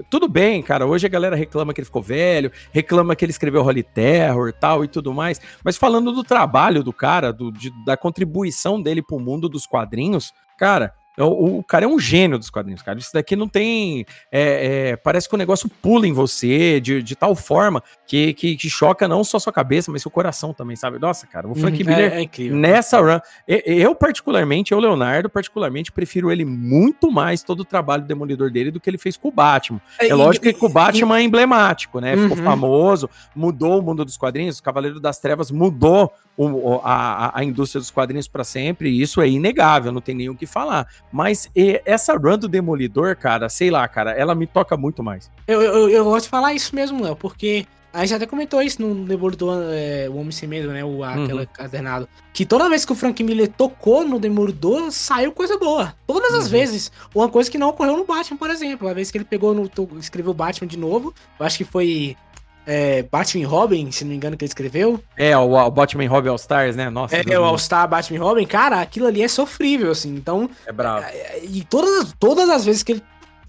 tudo bem, cara. Hoje a galera reclama que ele ficou velho, reclama que ele escreveu Holy Terror tal e tudo mais. Mas falando do trabalho do cara, do, de, da contribuição dele pro mundo dos quadrinhos, cara o, o, cara é um gênio dos quadrinhos, cara. Isso daqui não tem. É, é, parece que o negócio pula em você de, de tal forma que, que, que, choca não só sua cabeça, mas seu coração também, sabe? Nossa, cara, o Frank uhum, Miller é, é nessa run. Eu, particularmente, eu, Leonardo, particularmente, prefiro ele muito mais todo o trabalho demolidor dele do que ele fez com o Batman. É, é lógico que o Batman é emblemático, né? Ficou uhum. famoso, mudou o mundo dos quadrinhos, o Cavaleiro das Trevas mudou o, a, a indústria dos quadrinhos para sempre, e isso é inegável, não tem nem o que falar. Mas essa run do Demolidor, cara, sei lá, cara, ela me toca muito mais.
Eu, eu, eu gosto de falar isso mesmo, Léo, porque a gente até comentou isso no Demolidor, é, o Homem Sem Medo, né? O, aquele uhum. cadernado. Que toda vez que o Frank Miller tocou no Demolidor, saiu coisa boa. Todas as uhum. vezes. Uma coisa que não ocorreu no Batman, por exemplo. A vez que ele pegou no. escreveu Batman de novo. Eu acho que foi é, Batman Robin, se não me engano, que ele escreveu.
É, o, o Batman Robin All Stars, né?
Nossa. É, o All Star Batman Robin, cara, aquilo ali é sofrível, assim. Então.
É bravo.
É, e todas, todas as vezes que ele.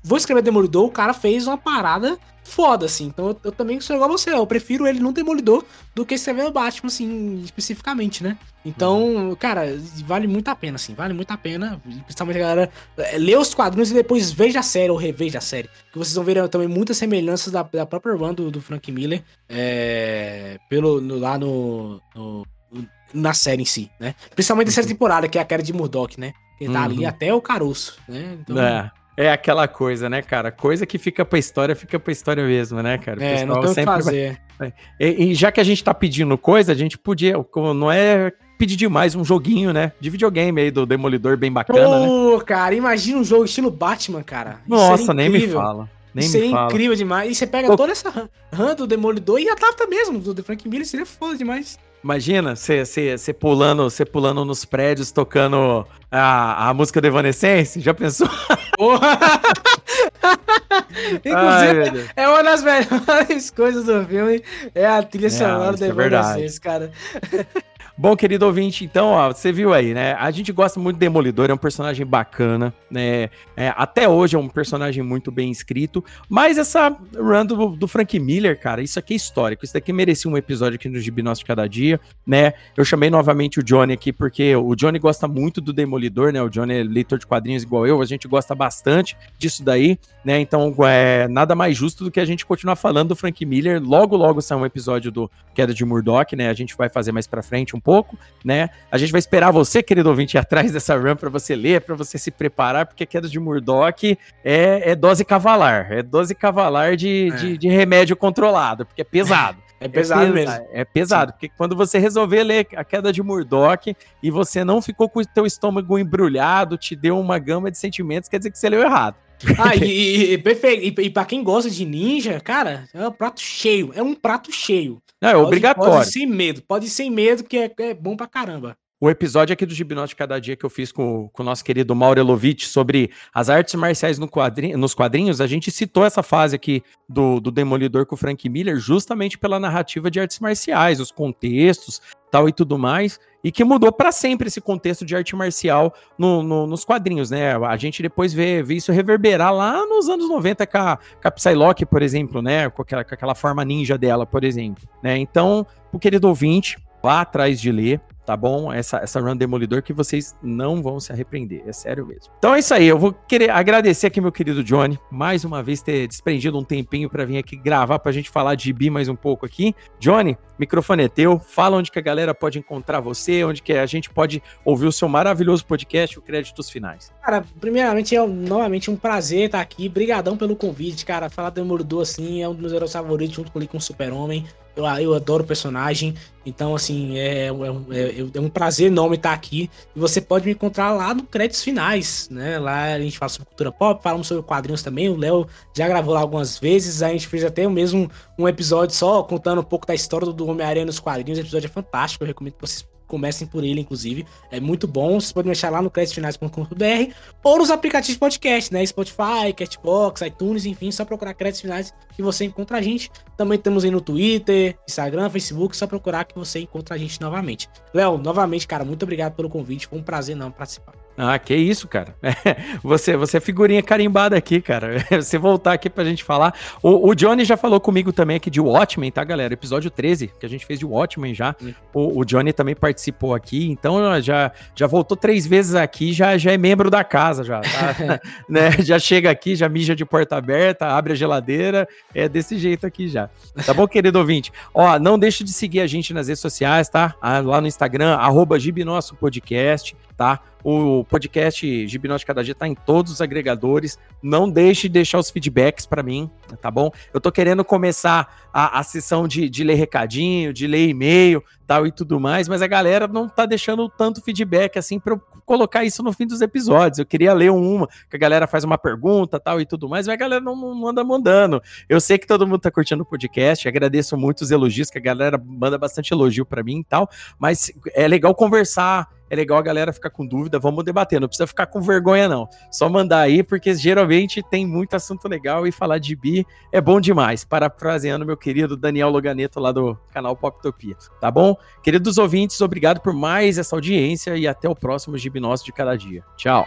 Vou escrever Demolidor, o cara fez uma parada foda, assim. Então eu, eu, também sou igual a você, eu prefiro ele no Demolidor do que escrever o Batman, assim, especificamente, né? Então, uhum. cara, vale muito a pena, assim, vale muito a pena. Principalmente a galera é, lê os quadrinhos e depois veja a série ou reveja a série. Que vocês vão ver também muitas semelhanças da, da própria run do, do Frank Miller é, pelo, no, lá no, no, na série em si, né? Principalmente uhum. temporada, que é a queda de Murdoch, né? Ele tá uhum. ali até o caroço, né?
Então, é. É aquela coisa, né, cara? Coisa que fica pra história, fica pra história mesmo, né, cara?
É, não tem o que fazer.
Vai... E, e, já que a gente tá pedindo coisa, a gente podia, não é pedir demais um joguinho, né? De videogame aí do Demolidor bem bacana, Pô,
né? cara, imagina um jogo estilo Batman, cara.
Nossa, nem me fala. Nem
seria me fala. incrível demais. E você pega Pô. toda essa run do Demolidor e adapta mesmo do Frank Miller, seria foda demais.
Imagina você pulando, pulando nos prédios, tocando a, a música do Evanescence. Já pensou?
Inclusive, Ai, é uma das melhores coisas do filme. É a trilha é, sonora do é Evanescence, cara.
Bom, querido ouvinte, então, ó, você viu aí, né? A gente gosta muito do Demolidor, é um personagem bacana, né? É, até hoje é um personagem muito bem escrito, mas essa run do, do, Frank Miller, cara, isso aqui é histórico, isso daqui merecia um episódio aqui no Gibinós de Cada Dia, né? Eu chamei novamente o Johnny aqui porque o Johnny gosta muito do Demolidor, né? O Johnny é leitor de quadrinhos igual eu, a gente gosta bastante disso daí, né? Então, é nada mais justo do que a gente continuar falando do Frank Miller. Logo, logo sai um episódio do Queda de Murdoch, né? A gente vai fazer mais pra frente um pouco, né? A gente vai esperar você, querido ouvinte, ir atrás dessa run para você ler, para você se preparar, porque a queda de Murdoch é, é dose cavalar, é dose cavalar de, é. de, de, remédio controlado, porque é pesado.
É pesado é mesmo.
É pesado, Sim. porque quando você resolver ler a queda de Murdoch e você não ficou com o teu estômago embrulhado, te deu uma gama de sentimentos, quer dizer que você leu errado.
Ah, e, e, perfeito. E, e pra quem gosta de ninja, cara, é um prato cheio. É um prato cheio.
Não, é pode, obrigatório.
Pode ir sem medo, pode ir sem medo, porque é, é bom pra caramba.
O episódio aqui do Gibnote Cada Dia que eu fiz com, com o nosso querido Mauro Elovitch sobre as artes marciais no quadrinho, nos quadrinhos, a gente citou essa fase aqui do, do Demolidor com o Frank Miller justamente pela narrativa de artes marciais, os contextos, tal e tudo mais, e que mudou para sempre esse contexto de arte marcial no, no, nos quadrinhos, né? A gente depois vê, vê, isso reverberar lá nos anos 90 com a, com a Psylocke, por exemplo, né? Com aquela, com aquela forma ninja dela, por exemplo, né? Então, o querido ouvinte, vá atrás de ler, tá bom? Essa, essa run Demolidor que vocês não vão se arrepender, é sério mesmo. Então é isso aí, eu vou querer agradecer aqui meu querido Johnny, mais uma vez ter desprendido um tempinho para vir aqui gravar pra gente falar de bi mais um pouco aqui. Johnny, microfone é teu, fala onde que a galera pode encontrar você, onde que a gente pode ouvir o seu maravilhoso podcast, o Créditos Finais.
Cara, primeiramente é novamente um prazer estar aqui, brigadão pelo convite, cara, falar do Demolidor assim é um dos meus heróis favoritos junto com o Super-Homem, eu, eu adoro o personagem, então, assim, é, é, é, é, um prazer enorme estar aqui. E você pode me encontrar lá no Créditos Finais, né? Lá a gente fala sobre cultura pop, falamos sobre quadrinhos também. O Léo já gravou lá algumas vezes. A gente fez até mesmo um episódio só contando um pouco da história do Homem-Aranha nos quadrinhos. O episódio é fantástico, eu recomendo que vocês comecem por ele, inclusive. É muito bom. Vocês podem deixar lá no créditosfinais.com.br ou nos aplicativos podcast, né? Spotify, Castbox, iTunes, enfim, só procurar créditos finais que você encontra a gente. Também temos aí no Twitter, Instagram, Facebook, só procurar que você encontra a gente novamente. Léo, novamente, cara, muito obrigado pelo convite. Foi um prazer não participar.
Ah, que isso, cara. você, você é figurinha carimbada aqui, cara. Você voltar aqui pra gente falar. O, o, Johnny já falou comigo também aqui de Watchmen, tá, galera? Episódio 13, que a gente fez de Watchmen já. O, o Johnny também participou aqui, então já, já voltou três vezes aqui, já, já é membro da casa, já. Tá? né? Já chega aqui, já mija de porta aberta, abre a geladeira. É desse jeito aqui já. Tá bom, querido ouvinte? Ó, não deixe de seguir a gente nas redes sociais, tá? Ah, lá no Instagram, arroba Gibnosso Podcast, tá? O podcast Gibinote Cada Dia está em todos os agregadores. Não deixe de deixar os feedbacks para mim, tá bom? Eu tô querendo começar a, a sessão de, de ler recadinho, de ler e-mail, tal e tudo mais, mas a galera não tá deixando tanto feedback assim para eu colocar isso no fim dos episódios. Eu queria ler uma, que a galera faz uma pergunta, tal e tudo mais, mas a galera não, não anda mandando. Eu sei que todo mundo tá curtindo o podcast, agradeço muito os elogios, que a galera manda bastante elogio para mim e tal, mas é legal conversar é legal a galera ficar com dúvida, vamos debater, não precisa ficar com vergonha não, só mandar aí, porque geralmente tem muito assunto legal e falar de bi é bom demais, parafraseando meu querido Daniel Loganeto lá do canal Poptopia, tá bom? Queridos ouvintes, obrigado por mais essa audiência e até o próximo Gibnócio de cada dia. Tchau!